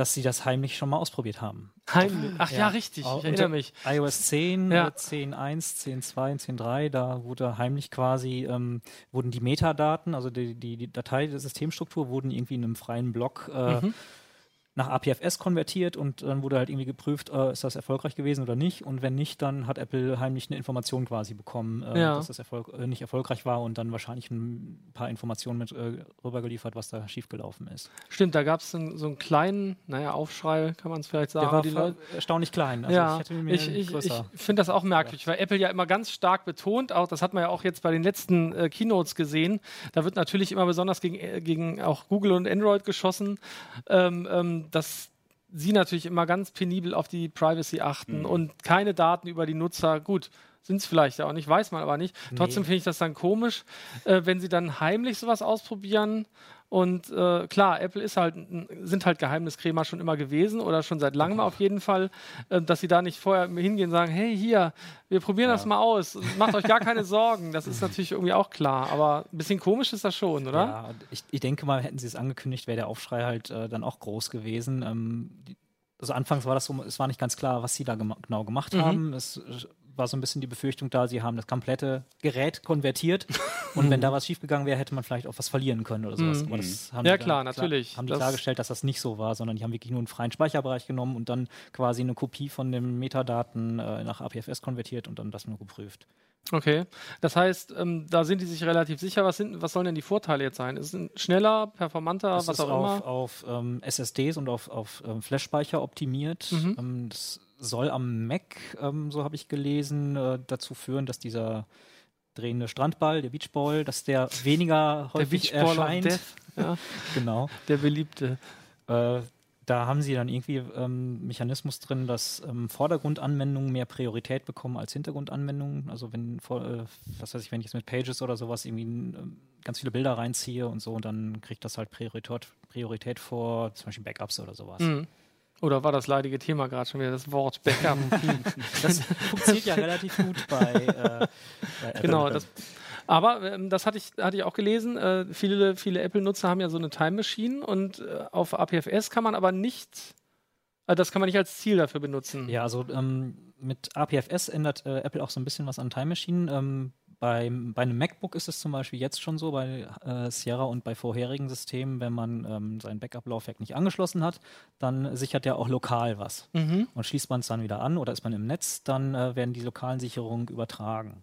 dass sie das heimlich schon mal ausprobiert haben. Heimlich. Ach ja, Ja. richtig, ich erinnere mich. iOS 10, Ja. äh, 10.1, 10.2, 10.3, da wurde heimlich quasi, ähm, wurden die Metadaten, also die, die, die Datei der Systemstruktur, wurden irgendwie in einem freien Block äh, Mhm. Nach APFS konvertiert und dann wurde halt irgendwie geprüft, äh, ist das erfolgreich gewesen oder nicht. Und wenn nicht, dann hat Apple heimlich eine Information quasi bekommen, äh, Ja. dass das Erfolg, äh, nicht erfolgreich war und dann wahrscheinlich ein paar Informationen mit äh, rübergeliefert, was da schiefgelaufen ist. Stimmt, da gab es so einen kleinen, naja, Aufschrei, kann man es vielleicht sagen. Der war die Leute, erstaunlich klein. Also ja, ich ich, ich, ich finde das auch merkwürdig, weil Apple ja immer ganz stark betont, auch das hat man ja auch jetzt bei den letzten äh, Keynotes gesehen, da wird natürlich immer besonders gegen, äh, gegen auch Google und Android geschossen, ähm, ähm, dass sie natürlich immer ganz penibel auf die Privacy achten und keine Daten über die Nutzer, gut, sind es vielleicht ja auch nicht, weiß man aber nicht. Trotzdem finde ich das dann komisch, äh, wenn sie dann heimlich sowas ausprobieren. Und äh, klar, Apple ist halt, sind halt Geheimniskrämer schon immer gewesen oder schon seit langem auf jeden Fall, äh, dass sie da nicht vorher hingehen und sagen, hey, hier, wir probieren das mal aus, macht euch gar keine <laughs> Sorgen. Das ist natürlich irgendwie auch klar, aber ein bisschen komisch ist das schon, oder? Ja, ich, ich denke mal, hätten sie es angekündigt, wäre der Aufschrei halt äh, dann auch groß gewesen. Ähm, also anfangs war das so, es war nicht ganz klar, was sie da gema genau gemacht Mhm. haben. Es war so ein bisschen die Befürchtung da, sie haben das komplette Gerät konvertiert <laughs> und wenn da was schiefgegangen wäre, hätte man vielleicht auch was verlieren können oder sowas. Mhm. Aber das haben Ja, die klar, natürlich. haben die Das- klargestellt, dass das nicht so war, sondern die haben wirklich nur einen freien Speicherbereich genommen und dann quasi eine Kopie von den Metadaten äh, nach APFS konvertiert und dann das nur geprüft. Okay. Das heißt, ähm, da sind die sich relativ sicher. Was, sind, was sollen denn die Vorteile jetzt sein? Ist es ein schneller, performanter, Das was auch auf, immer? auf ähm, SSDs und auf, auf ähm, Flashspeicher optimiert. Mhm. Ähm, das soll am Mac, ähm, so habe ich gelesen, äh, dazu führen, dass dieser drehende Strandball, der Beachball, dass der weniger Der häufig of erscheint. Death, ja, <laughs> Genau. der beliebte. Äh, da haben sie dann irgendwie ähm, Mechanismus drin, dass ähm, Vordergrundanwendungen mehr Priorität bekommen als Hintergrundanwendungen. Also wenn, vor, äh, was weiß ich, wenn ich jetzt mit Pages oder sowas irgendwie ähm, ganz viele Bilder reinziehe und so, dann kriegt das halt Priorität, Priorität vor zum Beispiel Backups oder sowas. Mhm. Oder war das leidige Thema gerade schon wieder, das Wort Backup? <laughs> Das funktioniert ja relativ gut bei, äh, bei Apple. <laughs> genau. Das, aber ähm, das hatte ich, hatte ich auch gelesen. Äh, viele viele Apple-Nutzer haben ja so eine Time Machine und äh, auf APFS kann man aber nicht, äh, das kann man nicht als Ziel dafür benutzen. Ja, also ähm, mit APFS ändert äh, Apple auch so ein bisschen was an Time Machine. Ähm, beim, bei einem MacBook ist es zum Beispiel jetzt schon so, bei äh, Sierra und bei vorherigen Systemen, wenn man ähm, sein Backup-Laufwerk nicht angeschlossen hat, dann sichert er auch lokal was. Mhm. Und schließt man es dann wieder an oder ist man im Netz, dann äh, werden die lokalen Sicherungen übertragen.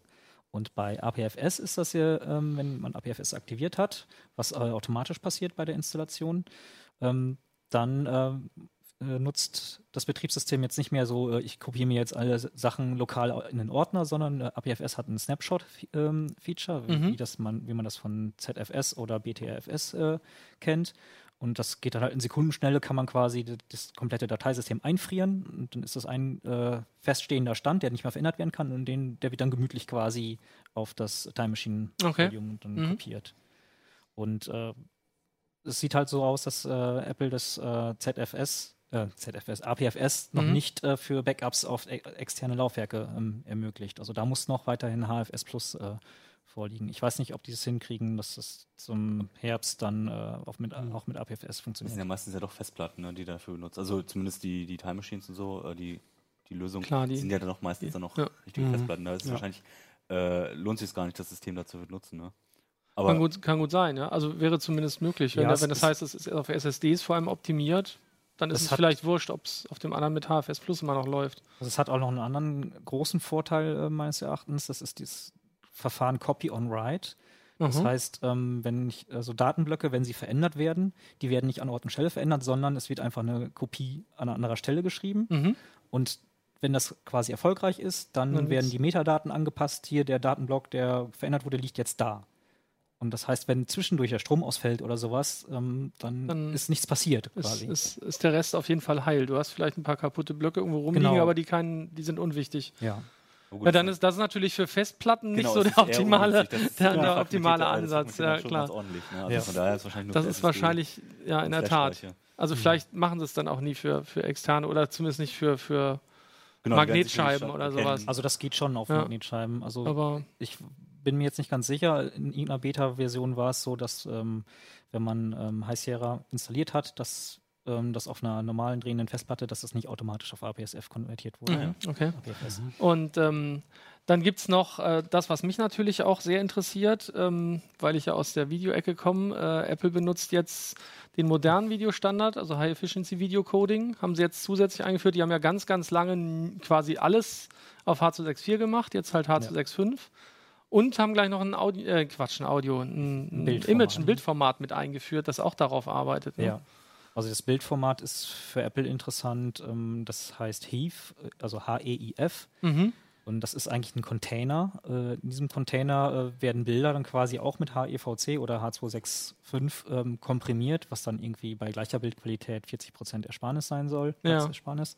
Und bei APFS ist das ja, ähm, wenn man APFS aktiviert hat, was äh, automatisch passiert bei der Installation, ähm, dann äh, nutzt das Betriebssystem jetzt nicht mehr so, äh, ich kopiere mir jetzt alle Sachen lokal in den Ordner, sondern äh, APFS hat ein Snapshot-Feature, wie, Mhm. wie, das man, wie man das von ZFS oder BTRFS kennt. Und das geht dann halt in Sekundenschnelle, kann man quasi das, komplette Dateisystem einfrieren und dann ist das ein äh, feststehender Stand, der nicht mehr verändert werden kann und den, der wird dann gemütlich quasi auf das Time Machine Okay. Dann Mhm. kopiert. Und äh, es sieht halt so aus, dass äh, Apple das ZFS, äh, ZFS, APFS noch Mhm. nicht äh, für Backups auf e externe Laufwerke ähm, ermöglicht. Also da muss noch weiterhin HFS Plus äh, vorliegen. Ich weiß nicht, ob die es hinkriegen, dass es zum Herbst dann äh, auch, mit, auch mit APFS Das sind funktioniert. ja meistens ja doch Festplatten, ne, die dafür benutzt. Also zumindest die, die Time Machines und so, äh, die, die Lösung Klar, die- sind ja dann auch meistens dann noch ja. richtige Mhm. Festplatten. Da ist es Ja. wahrscheinlich, äh, lohnt sich gar nicht, das System dazu zu benutzen. Ne? Aber Kann gut, kann gut sein, ja. Also wäre zumindest möglich. Wenn, Ja, da- es wenn das heißt, es ist auf SSDs vor allem optimiert, dann ist Das es hat- vielleicht wurscht, ob es auf dem anderen mit HFS Plus immer noch läuft. Also es hat auch noch einen anderen großen Vorteil äh, meines Erachtens. Das ist dieses Verfahren Copy on Write. Das Mhm. heißt, ähm, wenn ich, also Datenblöcke, wenn sie verändert werden, die werden nicht an Ort und Stelle verändert, sondern es wird einfach eine Kopie an einer anderer Stelle geschrieben. Mhm. Und wenn das quasi erfolgreich ist, dann Dann werden die Metadaten angepasst. Hier der Datenblock, der verändert wurde, liegt jetzt da. Und das heißt, wenn zwischendurch der Strom ausfällt oder sowas, ähm, dann, Dann ist nichts passiert Ist, quasi. ist, ist der Rest auf jeden Fall heil. Du hast vielleicht ein paar kaputte Blöcke irgendwo rumliegen, Genau. aber die, keinen, die sind unwichtig. ja. Oh, gut, Ja, dann ist das natürlich für Festplatten nicht genau, so es der optimale, der, ja der optimale Ansatz. Ja, klar. ne? Also Ja. von daher ist wahrscheinlich nur Das ist wahrscheinlich, ja, in der Tat. Also vielleicht machen sie es dann auch nie für, für externe oder zumindest nicht für, für Genau, Magnetscheiben nicht oder sowas. Also das geht schon auf Ja. Magnetscheiben. Also aber ich bin mir jetzt nicht ganz sicher. In irgendeiner Beta-Version war es so, dass ähm, wenn man ähm, High Sierra installiert hat, dass ähm, das auf einer normalen drehenden Festplatte, dass das nicht automatisch auf APSF konvertiert wurde. mhm, okay. APFS. Und ähm, dann gibt es noch äh, das, was mich natürlich auch sehr interessiert, ähm, weil ich ja aus der Videoecke komme. Äh, Apple benutzt jetzt den modernen Videostandard, also High Efficiency Video Coding, haben sie jetzt zusätzlich eingeführt. Die haben ja ganz, ganz lange quasi alles auf H264 gemacht, jetzt halt H265. Und haben gleich noch ein Audio, äh, Quatsch, ein Audio, ein, ein. Image, ein Bildformat mit eingeführt, das auch darauf arbeitet. Ne? Ja. Also das Bildformat ist für Apple interessant. Ähm, das heißt HEIF, äh, also H-E-I-F. Mhm. Und das ist eigentlich ein Container. Äh, in diesem Container äh, werden Bilder dann quasi auch mit HEVC oder H265 ähm, komprimiert, was dann irgendwie bei gleicher Bildqualität 40% Ersparnis sein soll. Ja. Ersparnis.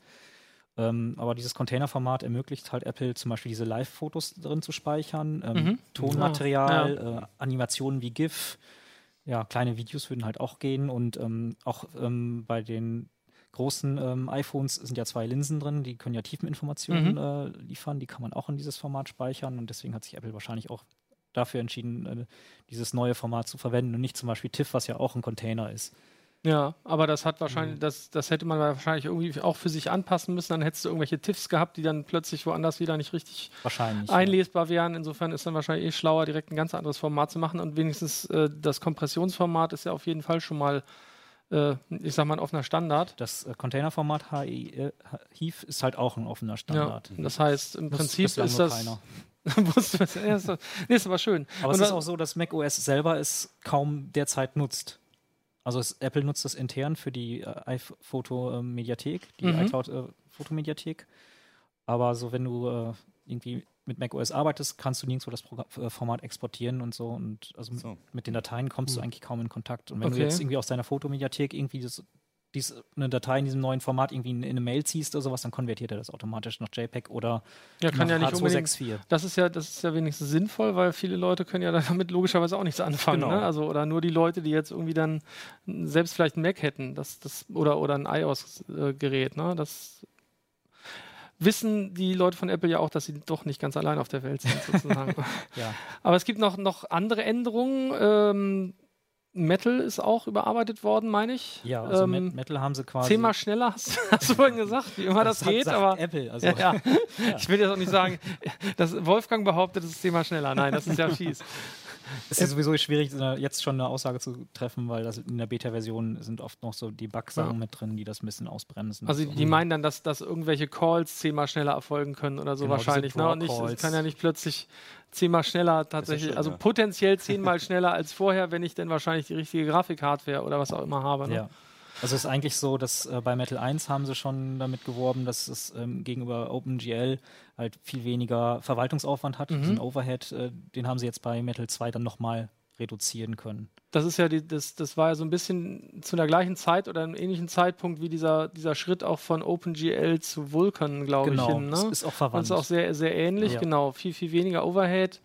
Ähm, aber dieses Containerformat ermöglicht halt Apple zum Beispiel diese Live-Fotos drin zu speichern, ähm, Mhm. Tonmaterial, Ja. Äh, Animationen wie GIF. Ja, kleine Videos würden halt auch gehen und ähm, auch ähm, bei den großen ähm, iPhones sind ja zwei Linsen drin, die können ja Tiefeninformationen Mhm. äh, liefern, die kann man auch in dieses Format speichern und deswegen hat sich Apple wahrscheinlich auch dafür entschieden, äh, dieses neue Format zu verwenden und nicht zum Beispiel TIFF, was ja auch ein Container ist. Ja, aber das hat wahrscheinlich, Mhm. das, das hätte man wahrscheinlich irgendwie auch für sich anpassen müssen. Dann hättest du irgendwelche TIFFs gehabt, die dann plötzlich woanders wieder nicht richtig einlesbar wären. Insofern ist dann wahrscheinlich eh schlauer, direkt ein ganz anderes Format zu machen. Und wenigstens äh, das Kompressionsformat ist ja auf jeden Fall schon mal, äh, ich sag mal, ein offener Standard. Das äh, Containerformat äh, HIF ist halt auch ein offener Ja, Standard. das heißt, im Nutzt Prinzip ist das. keiner. <laughs> Das- nee, ist aber schön. Aber Und es ist auch so, dass macOS selber es kaum derzeit nutzt. Also es, Apple nutzt das intern für die äh, iPhoto-Mediathek, die Mhm. iCloud-Fotomediathek. Aber so, wenn du äh, irgendwie mit macOS arbeitest, kannst du nirgendwo das Programm, äh, Format exportieren und so. Und also So. mit den Dateien kommst du eigentlich kaum in Kontakt. Und wenn Okay. du jetzt irgendwie aus deiner Fotomediathek irgendwie das, dies, eine Datei in diesem neuen Format irgendwie in, in eine Mail ziehst oder sowas, dann konvertiert er das automatisch nach JPEG oder ja, kann nach ja nicht unbedingt H264. Das ist ja, das ist ja wenigstens sinnvoll, weil viele Leute können ja <laughs> damit logischerweise auch nichts anfangen. Genau. Ne? Also, oder nur die Leute, die jetzt irgendwie dann selbst vielleicht ein Mac hätten, das, das, oder, oder ein iOS-Gerät. Ne? Das wissen die Leute von Apple ja auch, dass sie doch nicht ganz allein auf der Welt sind, sozusagen. <laughs> Ja. Aber es gibt noch, noch andere Änderungen. Ähm, Metal ist auch überarbeitet worden, meine ich. Ja, also ähm, Met- Metal haben sie quasi. zehnmal schneller, hast, hast du vorhin gesagt, wie immer das, hat- geht, sagt aber Apple. Also, ja, ja. Ich will jetzt auch nicht sagen, dass Wolfgang behauptet, es ist zehnmal schneller. Nein, das ist ja fies. Es ist sowieso schwierig, äh, jetzt schon eine Aussage zu treffen, weil das in der Beta-Version sind oft noch so die Bug-Sachen Ja. mit drin, die das ein bisschen ausbremsen. Also So. die meinen dann, dass, dass irgendwelche Calls zehnmal schneller erfolgen können oder so Genau, wahrscheinlich. Ne? Und es Draw-Calls. kann ja nicht plötzlich zehnmal schneller tatsächlich, schön, also ja. potenziell zehnmal schneller als vorher, wenn ich denn wahrscheinlich die richtige Grafikhardware oder was auch immer habe. Ne? Ja. Also es ist eigentlich so, dass äh, bei Metal 1 haben sie schon damit geworben, dass es ähm, gegenüber OpenGL halt viel weniger Verwaltungsaufwand hat. Mhm. Diesen Overhead, äh, den haben sie jetzt bei Metal 2 dann nochmal reduzieren können. Das ist ja die, das, das war ja so ein bisschen zu einer gleichen Zeit oder einem ähnlichen Zeitpunkt wie dieser, dieser Schritt auch von OpenGL zu Vulkan, glaube ich, hin. Ne? das ist auch Und verwandt. ist auch sehr, sehr ähnlich, Ja. genau. Viel, viel weniger Overhead.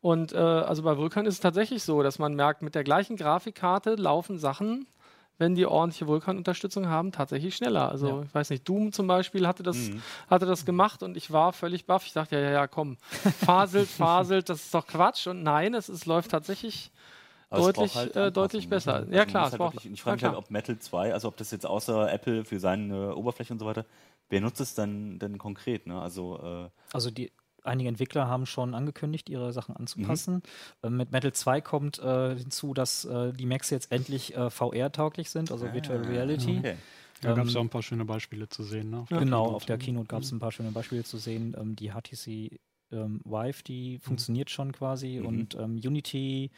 Und äh, also bei Vulkan ist es tatsächlich so, dass man merkt, mit der gleichen Grafikkarte laufen Sachen, wenn die ordentliche Vulkan-Unterstützung haben, tatsächlich schneller. Also Ja. ich weiß nicht, Doom zum Beispiel hatte das, Mhm. hatte das gemacht und ich war völlig baff. Ich dachte, ja, ja, ja, komm, faselt, <laughs> faselt, das ist doch Quatsch. Und nein, es, es läuft tatsächlich deutlich, halt äh, deutlich besser. ne? Ja, Also man klar, Halt wirklich, ich ja, frage mich halt, ob Metal 2, also ob das jetzt außer Apple für seine Oberfläche und so weiter, wer nutzt es dann denn konkret? Ne? Also äh, Also die einige Entwickler haben schon angekündigt, ihre Sachen anzupassen. Mhm. Äh, mit Metal 2 kommt äh, hinzu, dass äh, die Macs jetzt endlich äh, VR-tauglich sind, also Virtual Reality. okay. Da gab es Ähm, ja auch ein paar schöne Beispiele zu sehen. Ne? Ja. Genau, Keynote. auf der Keynote gab es ein paar schöne Beispiele zu sehen. Ähm, die HTC ähm, Vive, die funktioniert schon quasi Mhm. und ähm, Unity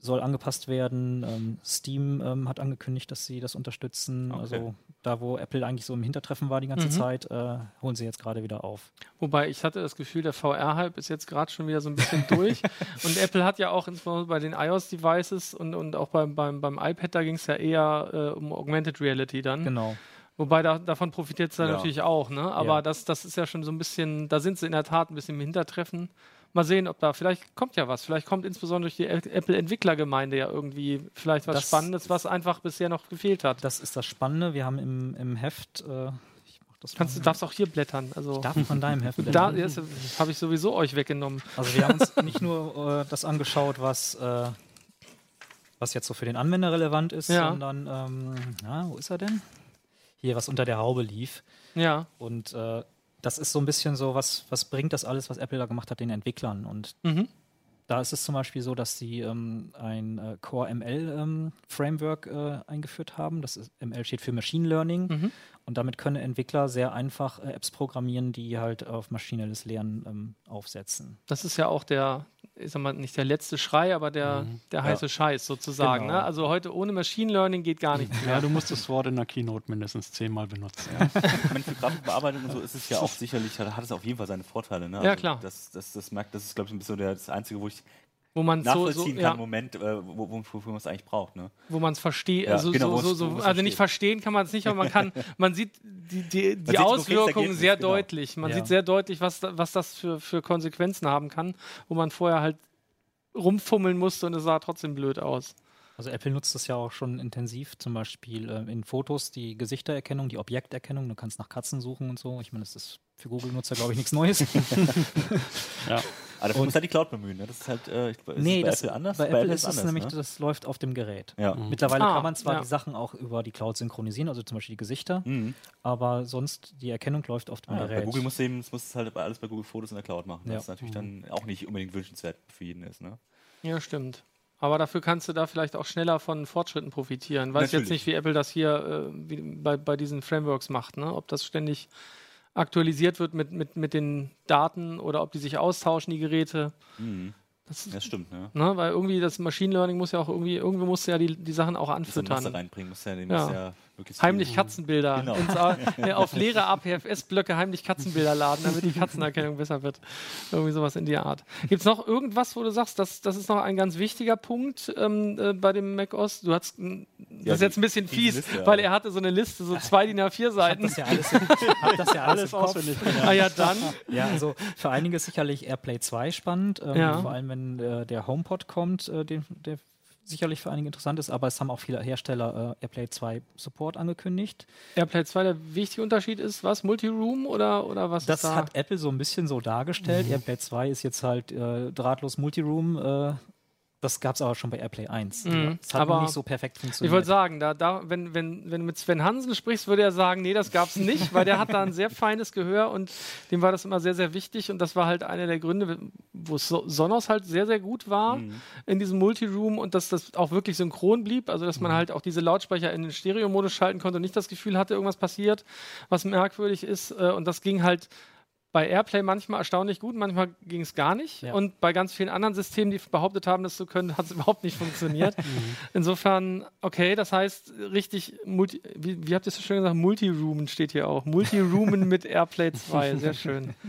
soll angepasst werden. Ähm, Steam ähm, hat angekündigt, dass sie das unterstützen. Okay. Also da, wo Apple eigentlich so im Hintertreffen war die ganze Mhm. Zeit, äh, holen sie jetzt gerade wieder auf. Wobei ich hatte das Gefühl, der VR-Hype ist jetzt gerade schon wieder so ein bisschen <laughs> durch. und Apple hat ja auch insbesondere bei den iOS-Devices und, und auch beim, beim, beim iPad, da ging es ja eher äh, um Augmented Reality dann. Genau. Wobei da, davon profitiert es dann Ja. natürlich auch, ne? Aber Ja. das, das ist ja schon so ein bisschen, da sind sie in der Tat ein bisschen im Hintertreffen. Mal sehen, ob da, vielleicht kommt ja was. Vielleicht kommt insbesondere durch die Apple-Entwicklergemeinde ja irgendwie vielleicht was Das Spannendes, was einfach bisher noch gefehlt hat. Das ist das Spannende. Wir haben im, im Heft, äh, ich mach das Kannst, du darfst auch hier blättern. Also, darf von deinem Heft. <laughs> da blättern. habe ich sowieso euch weggenommen. Also wir haben uns nicht nur äh, das angeschaut, was, äh, was jetzt so für den Anwender relevant ist, Ja. sondern, ähm, na, wo ist er denn? Hier, was unter der Haube lief. Ja. Und äh, das ist so ein bisschen so, was, was bringt das alles, was Apple da gemacht hat, den Entwicklern? Und Mhm. da ist es zum Beispiel so, dass sie ähm, ein äh, Core ML ähm, Framework äh, eingeführt haben. Das ist, ML steht für Machine Learning. Mhm. Und damit können Entwickler sehr einfach äh, Apps programmieren, die halt auf maschinelles Lernen ähm, aufsetzen. Das ist ja auch der, ich sag mal, nicht der letzte Schrei, aber der, der heiße Scheiß sozusagen. Genau. Ne? Also heute ohne Machine Learning geht gar nichts mehr. Ja, du musst das Wort in der Keynote mindestens zehnmal benutzen. Ja. <laughs> Ich meine, für Grafikbearbeitung und so ist es ja auch sicherlich, hat es auf jeden Fall seine Vorteile. Ne? Ja, klar. Das, das, das merkt, das ist, glaube ich, ein bisschen der, das Einzige, wo ich Wo man so, so nachvollziehen kann ja, Moment, äh, wo, wo, wofür man es eigentlich braucht. Ne? wo man es versteht, Ja, also, genau, so, so, so, also nicht verstehen kann man es nicht, aber man kann, <laughs> man sieht die, die, die sieht Auswirkungen sehr genau. deutlich. Man Ja. sieht sehr deutlich, was, was das für, für Konsequenzen haben kann, wo man vorher halt rumfummeln musste und es sah trotzdem blöd aus. Also Apple nutzt das ja auch schon intensiv, zum Beispiel äh, in Fotos die Gesichtererkennung, die Objekterkennung. Du kannst nach Katzen suchen und so. Ich meine, das ist für Google-Nutzer, glaube ich, nichts Neues. <laughs> <laughs> Ja. Aber dafür muss halt die Cloud bemühen. Ne? Das ist halt äh, ich, ist nee, es bei das, Apple anders. Bei Apple, ist es anders, nämlich, ne? das läuft auf dem Gerät. Ja. Mittlerweile Ah, kann man zwar ja. die Sachen auch über die Cloud synchronisieren, also zum Beispiel die Gesichter, Mhm. aber sonst die Erkennung läuft auf dem Ah, Gerät. bei Google musst du eben, musst halt bei- alles bei Google Fotos in der Cloud machen. Ja. Das ist natürlich dann auch nicht unbedingt wünschenswert für jeden ist. Ne? Ja, stimmt. Aber dafür kannst du da vielleicht auch schneller von Fortschritten profitieren. Weiß jetzt Natürlich. nicht, wie Apple das hier äh, wie bei, bei diesen Frameworks macht, ne? Ob das ständig aktualisiert wird mit, mit, mit den Daten oder ob die sich austauschen, die Geräte. Mhm. Das, Das stimmt. Ne? ne? Weil irgendwie das Machine Learning muss ja auch irgendwie, irgendwo musst du ja die, die Sachen auch Musst du anfüttern. reinbringen, musst ja, den Ja. ja Heimlich Katzenbilder. Genau. Ins, äh, auf leere APFS-Blöcke heimlich Katzenbilder laden, damit die Katzenerkennung besser wird. Irgendwie sowas in die Art. Gibt es noch irgendwas, wo du sagst, das, das ist noch ein ganz wichtiger Punkt ähm, äh, bei dem Mac OS? Du hast, das Ja, ist jetzt ein bisschen fies, Liste, weil er hatte so eine Liste, so zwei DIN A4 Ich habe Seiten. das ja alles, das ja alles, im Kopf. Ah ja, dann. Ja, also für einige ist sicherlich AirPlay 2 spannend, ähm, Ja. vor allem wenn äh, der HomePod kommt, äh, den, der sicherlich für einige interessant ist, aber es haben auch viele Hersteller äh, AirPlay 2 Support angekündigt. AirPlay 2, der wichtige Unterschied ist was? Multiroom oder, oder was Das da? hat Apple so ein bisschen so dargestellt. AirPlay 2 ist jetzt halt äh, drahtlos Multiroom. Das gab es aber schon bei AirPlay 1. Mhm, Das hat aber nicht so perfekt Ich funktioniert. wollte sagen, da, da, wenn, wenn, wenn du mit Sven Hansen sprichst, würde er sagen, nee, das gab es nicht, weil der hat da ein sehr feines Gehör und dem war das immer sehr, sehr wichtig und das war halt einer der Gründe, wo so Sonos halt sehr, sehr gut war Mhm. in diesem Multiroom und dass das auch wirklich synchron blieb, also dass man halt auch diese Lautsprecher in den Stereo-Modus schalten konnte und nicht das Gefühl hatte, irgendwas passiert, was merkwürdig ist äh, und das ging halt bei Airplay manchmal erstaunlich gut, manchmal ging es gar nicht. Ja. Und bei ganz vielen anderen Systemen, die behauptet haben, das zu können, <laughs> hat es überhaupt nicht funktioniert. <laughs> Insofern, okay, das heißt richtig, multi, wie, wie habt ihr es so schön gesagt? Multiroomen steht hier auch. Multiroomen mit Airplay 2, sehr schön. <laughs>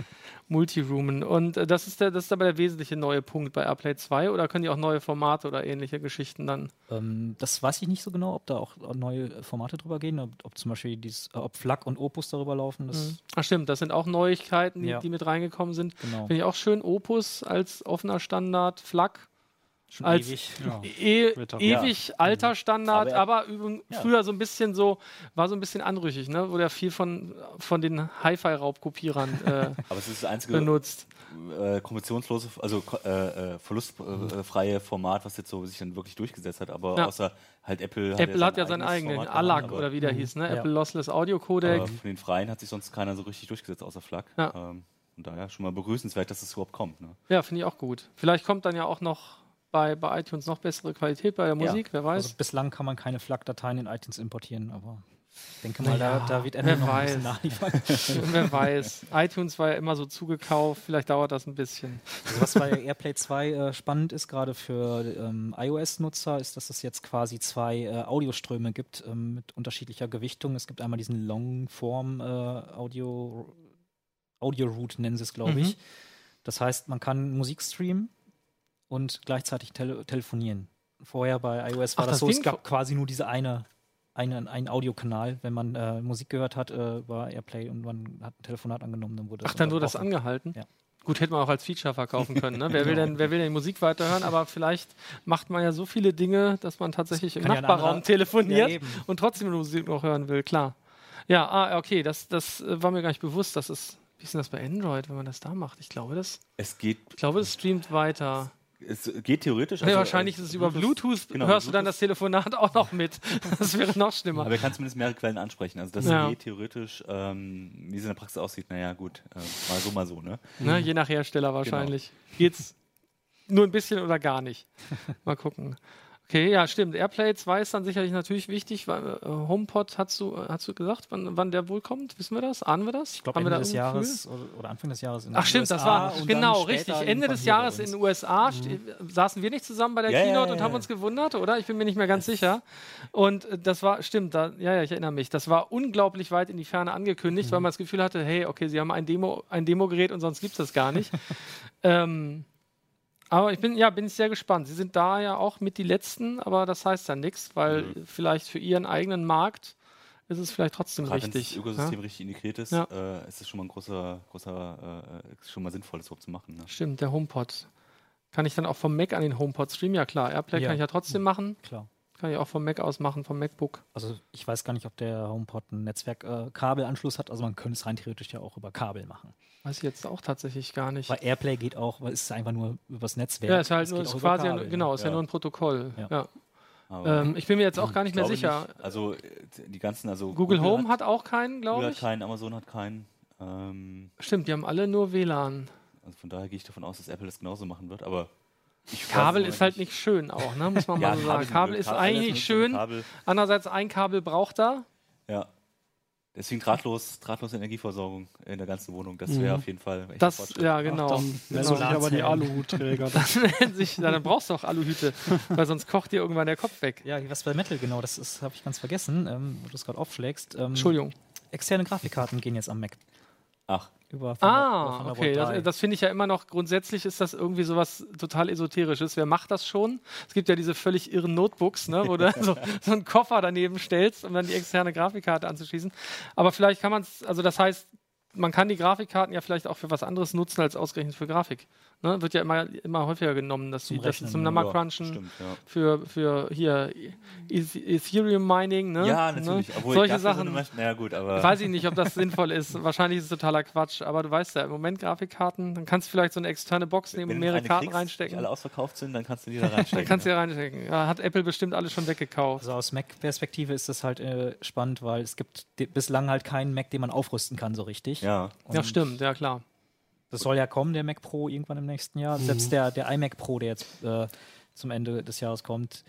Multiroomen. Und äh, das, ist der, das ist aber der wesentliche neue Punkt bei Airplay 2 oder können die auch neue Formate oder ähnliche Geschichten dann? Ähm, das weiß ich nicht so genau, ob da auch neue Formate drüber gehen, ob, ob zum Beispiel dieses, äh, ob FLAC und Opus darüber laufen. Das, Ach stimmt, das sind auch Neuigkeiten, die, Ja. die mit reingekommen sind. Genau. Finde ich auch schön. Opus als offener Standard, FLAC Schon als- ewig. Ja. E auch- ewig alter Standard, Aber aber, er- Ja. früher so ein bisschen so, war so ein bisschen anrüchig, ne? Wurde ja viel von, von den Hi-Fi-Raubkopierern äh, <laughs> Aber es ist das einzige benutzt. äh, kommissionslose, also äh, äh, verlustfreie Format, was jetzt so sich dann wirklich durchgesetzt hat. Aber Ja. außer halt Apple hat Apple hat ja seinen eigenes eigenen, ALAC oder wie der hieß, ne? Ja. Apple Lossless Audio Codec. von den Freien hat sich sonst keiner so richtig durchgesetzt, außer FLAC. Ja. Ähm, und daher schon mal begrüßenswert, dass es überhaupt kommt. Ne? Ja, finde ich auch gut. Vielleicht kommt dann ja auch noch bei, bei iTunes noch bessere Qualität bei der Ja. Musik, wer weiß. Also bislang kann man keine FLAC-Dateien in iTunes importieren, aber Ich denke mal, Naja, da, da wird Apple noch ein weiß. bisschen nachliefern. <laughs> Wer weiß. iTunes war ja immer so zugekauft, vielleicht dauert das ein bisschen. Also was bei AirPlay 2 äh, spannend ist, gerade für ähm, iOS-Nutzer, ist, dass es jetzt quasi zwei äh, Audioströme gibt ähm, mit unterschiedlicher Gewichtung. Es gibt einmal diesen Longform äh, Audio, Route, nennen sie es, glaube Mhm. ich. Das heißt, man kann Musik streamen und gleichzeitig tele telefonieren. Vorher bei iOS war Ach, das, das so, es gab quasi nur diese eine, eine, einen Audiokanal. Wenn man äh, Musik gehört hat äh, über Airplay und man hat ein Telefonat angenommen, dann wurde Ach, dann wurde das angehalten? Ja. Gut, hätte man auch als Feature verkaufen können. Ne? <laughs> Wer, will denn, wer will denn Musik weiterhören? Aber vielleicht macht man ja so viele Dinge, dass man tatsächlich im ja ein Nachbarraum anderer- telefoniert Ja, und trotzdem Musik noch hören will, klar. Ja, ah, okay, das, das äh, war mir gar nicht bewusst, dass es. Wie ist denn das bei Android, wenn man das da macht? Ich glaube, das, Es geht, ich glaube, das streamt weiter. Es geht theoretisch. ja, also, wahrscheinlich äh, ist es über Bluetooth, genau, hörst du dann Bluetooth. das Telefonat auch noch mit. <laughs> Das wäre noch schlimmer. Aber er kann zumindest mehrere Quellen ansprechen. Also das Ja. geht theoretisch, ähm, wie es in der Praxis aussieht, naja gut, äh, mal so, mal so, ne? Ne, je nach Hersteller wahrscheinlich. Geht's nur ein bisschen oder gar nicht. <laughs> Mal gucken. Okay, ja, stimmt. Airplay 2 ist dann sicherlich natürlich wichtig, weil äh, HomePod hast du, hast du gesagt, wann, wann der wohl kommt? Wissen wir das? Ahnen wir das? Ich glaube, Ende da des Jahres oder, oder Anfang des Jahres in Ach den stimmt, das USA war und genau richtig. Ende des Jahres in den USA ste- saßen wir nicht zusammen bei der ja, Keynote ja, und haben uns gewundert, oder? Ich bin mir nicht mehr ganz sicher. Und äh, das war, stimmt, da, ja, ja, ich erinnere mich. Das war unglaublich weit in die Ferne angekündigt, weil man das Gefühl hatte, hey, okay, sie haben ein Demo, ein Demo-Gerät und sonst gibt es das gar nicht. <laughs> ähm, aber ich bin, ja, bin ich sehr gespannt. Sie sind da ja auch mit die Letzten, aber das heißt ja nichts, weil vielleicht für ihren eigenen Markt ist es vielleicht trotzdem Gerade wenn das richtig. Ökosystem richtig integriert ist, Ja. äh, ist es schon mal ein großer, großer, äh, ist schon mal sinnvoll, das überhaupt zu machen. Ne? Stimmt, der HomePod. Kann ich dann auch vom Mac an den HomePod streamen? Ja klar, Airplay Ja. kann ich ja trotzdem machen. Klar. Kann ich auch vom Mac aus machen, vom MacBook. Also ich weiß gar nicht, ob der HomePod einen Netzwerk-Kabelanschluss hat. Also man könnte es rein theoretisch ja auch über Kabel machen. Weiß ich jetzt auch tatsächlich gar nicht. Weil Airplay geht auch, weil es ist einfach nur übers Netzwerk. Ja, ist halt Es nur ist quasi, Kabel, ein, genau, ist ja. Ja. nur ein Protokoll. Ja. Ja. Ähm, ich bin mir jetzt auch gar nicht mehr sicher. nicht. Also äh, die ganzen, also Google, Home hat, auch keinen, Google glaube hat ich. keinen, Amazon hat keinen. Ähm, Stimmt, die haben alle nur WLAN. also von daher gehe ich davon aus, dass Apple das genauso machen wird. Aber ich Kabel ist halt nicht schön auch, ne? muss man <laughs> Ja, mal so sagen. Kabel ist Kabel- eigentlich mit schön. Kabel, Andererseits ein Kabel braucht er. ja. Deswegen drahtlos, drahtlose Energieversorgung in der ganzen Wohnung. Das wäre auf jeden Fall echt Das, ja Ach, genau. dann nennen sich aber die Aluhutträger. <laughs> Sich, na, dann brauchst du auch Aluhüte, <laughs> weil sonst kocht dir irgendwann der Kopf weg. Ja, was bei Metal genau, das ist habe ich ganz vergessen, ähm, wo du es gerade aufschlägst. Ähm, Entschuldigung. Externe Grafikkarten gehen jetzt am Mac. Ach, Über Thunder- über Ah, Thunderbolt okay. 3. Das, das finde ich ja immer noch, grundsätzlich ist das irgendwie sowas total Esoterisches. Wer macht das schon? Es gibt ja diese völlig irren Notebooks, ne, wo du so, <laughs> so einen Koffer daneben stellst, um dann die externe Grafikkarte anzuschließen. Aber vielleicht kann man es, also das heißt, man kann die Grafikkarten ja vielleicht auch für was anderes nutzen als ausgerechnet für Grafik. Ne? Wird ja immer, immer häufiger genommen, dass Zum die das zum ja. Nummercrunchen stimmt, ja. für, für hier Eth- Ethereum Mining, ne? Ja, Ne? natürlich. Obwohl Solche so Sachen. Masch- naja, gut, aber. Weiß ich nicht, ob das sinnvoll ist. <laughs> Wahrscheinlich ist es totaler Quatsch. Aber du weißt ja, im Moment Grafikkarten, dann kannst du vielleicht so eine externe Box nehmen und wenn mehrere Karten kriegst, die reinstecken. alle ausverkauft sind, dann kannst du die <laughs> da reinstecken. Dann kannst du ja. ja reinstecken. Ja, hat Apple bestimmt alles schon weggekauft. Also aus Mac-Perspektive ist das halt äh, spannend, weil es gibt bislang halt keinen Mac, den man aufrüsten kann so richtig. ja. Und Ja, stimmt, ja klar. Das soll ja kommen, der Mac Pro, irgendwann im nächsten Jahr. Selbst der, der iMac Pro, der jetzt äh, zum Ende des Jahres kommt,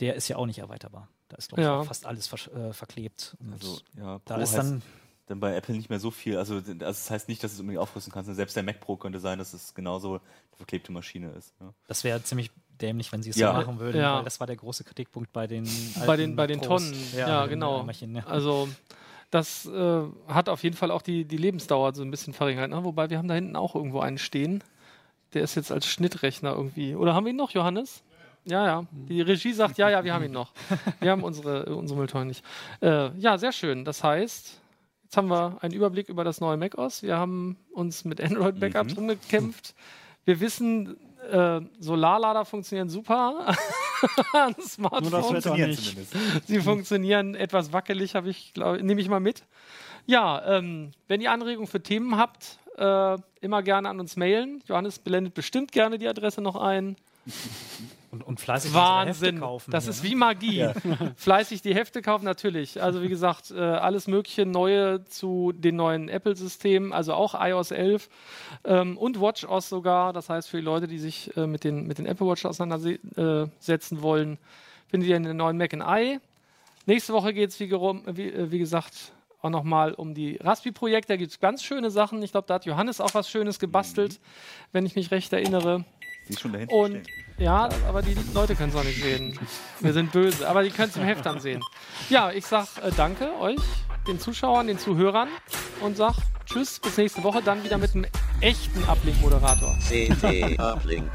der ist ja auch nicht erweiterbar. Da ist, glaube ich, Ja. fast alles versch- äh, verklebt. Und Also, ja, da ist dann, dann bei Apple nicht mehr so viel. Also, also das heißt nicht, dass du es unbedingt aufrüsten kannst. Selbst der Mac Pro könnte sein, dass es genauso eine verklebte Maschine ist. Ja. das wäre ziemlich dämlich, wenn sie es Ja. so machen würden, Ja. weil das war der große Kritikpunkt bei den Bei den, bei den Pros. Tonnen. Ja, genau. Ja. Also, das äh, hat auf jeden Fall auch die, die Lebensdauer so ein bisschen verringert. Ne? Wobei wir haben da hinten auch irgendwo einen stehen. Der ist jetzt als Schnittrechner irgendwie. Oder haben wir ihn noch, Johannes? Ja, ja. Die Regie sagt, ja, ja, wir haben ihn noch. Wir haben unsere, unsere Mülltonnen nicht. Äh, ja, sehr schön. Das heißt, jetzt haben wir einen Überblick über das neue macOS. Wir haben uns mit Android-Backups Mhm. rumgekämpft. Wir wissen, äh, Solarlader funktionieren super <laughs> an Nur das Smartphones. Funktioniert nicht. zumindest. Sie funktionieren etwas wackelig, habe ich, glaub, nehme ich mal mit. Ja, ähm, wenn ihr Anregungen für Themen habt, äh, immer gerne an uns mailen. Johannes blendet bestimmt gerne die Adresse noch ein. Und, und fleißig Wahnsinn. kaufen. das hier, ist ne? wie Magie. <laughs> Fleißig die Hefte kaufen, natürlich. Also wie gesagt, äh, alles mögliche Neue zu den neuen Apple-Systemen, also auch iOS 11 ähm, und WatchOS sogar. Das heißt, für die Leute, die sich äh, mit, den, mit den Apple Watch auseinandersetzen wollen, findet ihr in den neuen Mac and I. Nächste Woche geht es, wie, wie, äh, wie gesagt, auch nochmal um die Raspi-Projekte. Da gibt es ganz schöne Sachen. Ich glaube, da hat Johannes auch was Schönes gebastelt, wenn ich mich recht erinnere. Die ist schon dahinter Und stehen. ja, aber die Leute können es auch nicht sehen. Wir sind böse, aber die können es im Heft dann sehen. Ja, ich sag äh, danke euch, den Zuschauern, den Zuhörern und sag Tschüss, bis nächste Woche, dann wieder mit einem echten Uplink-Moderator. CT Uplink.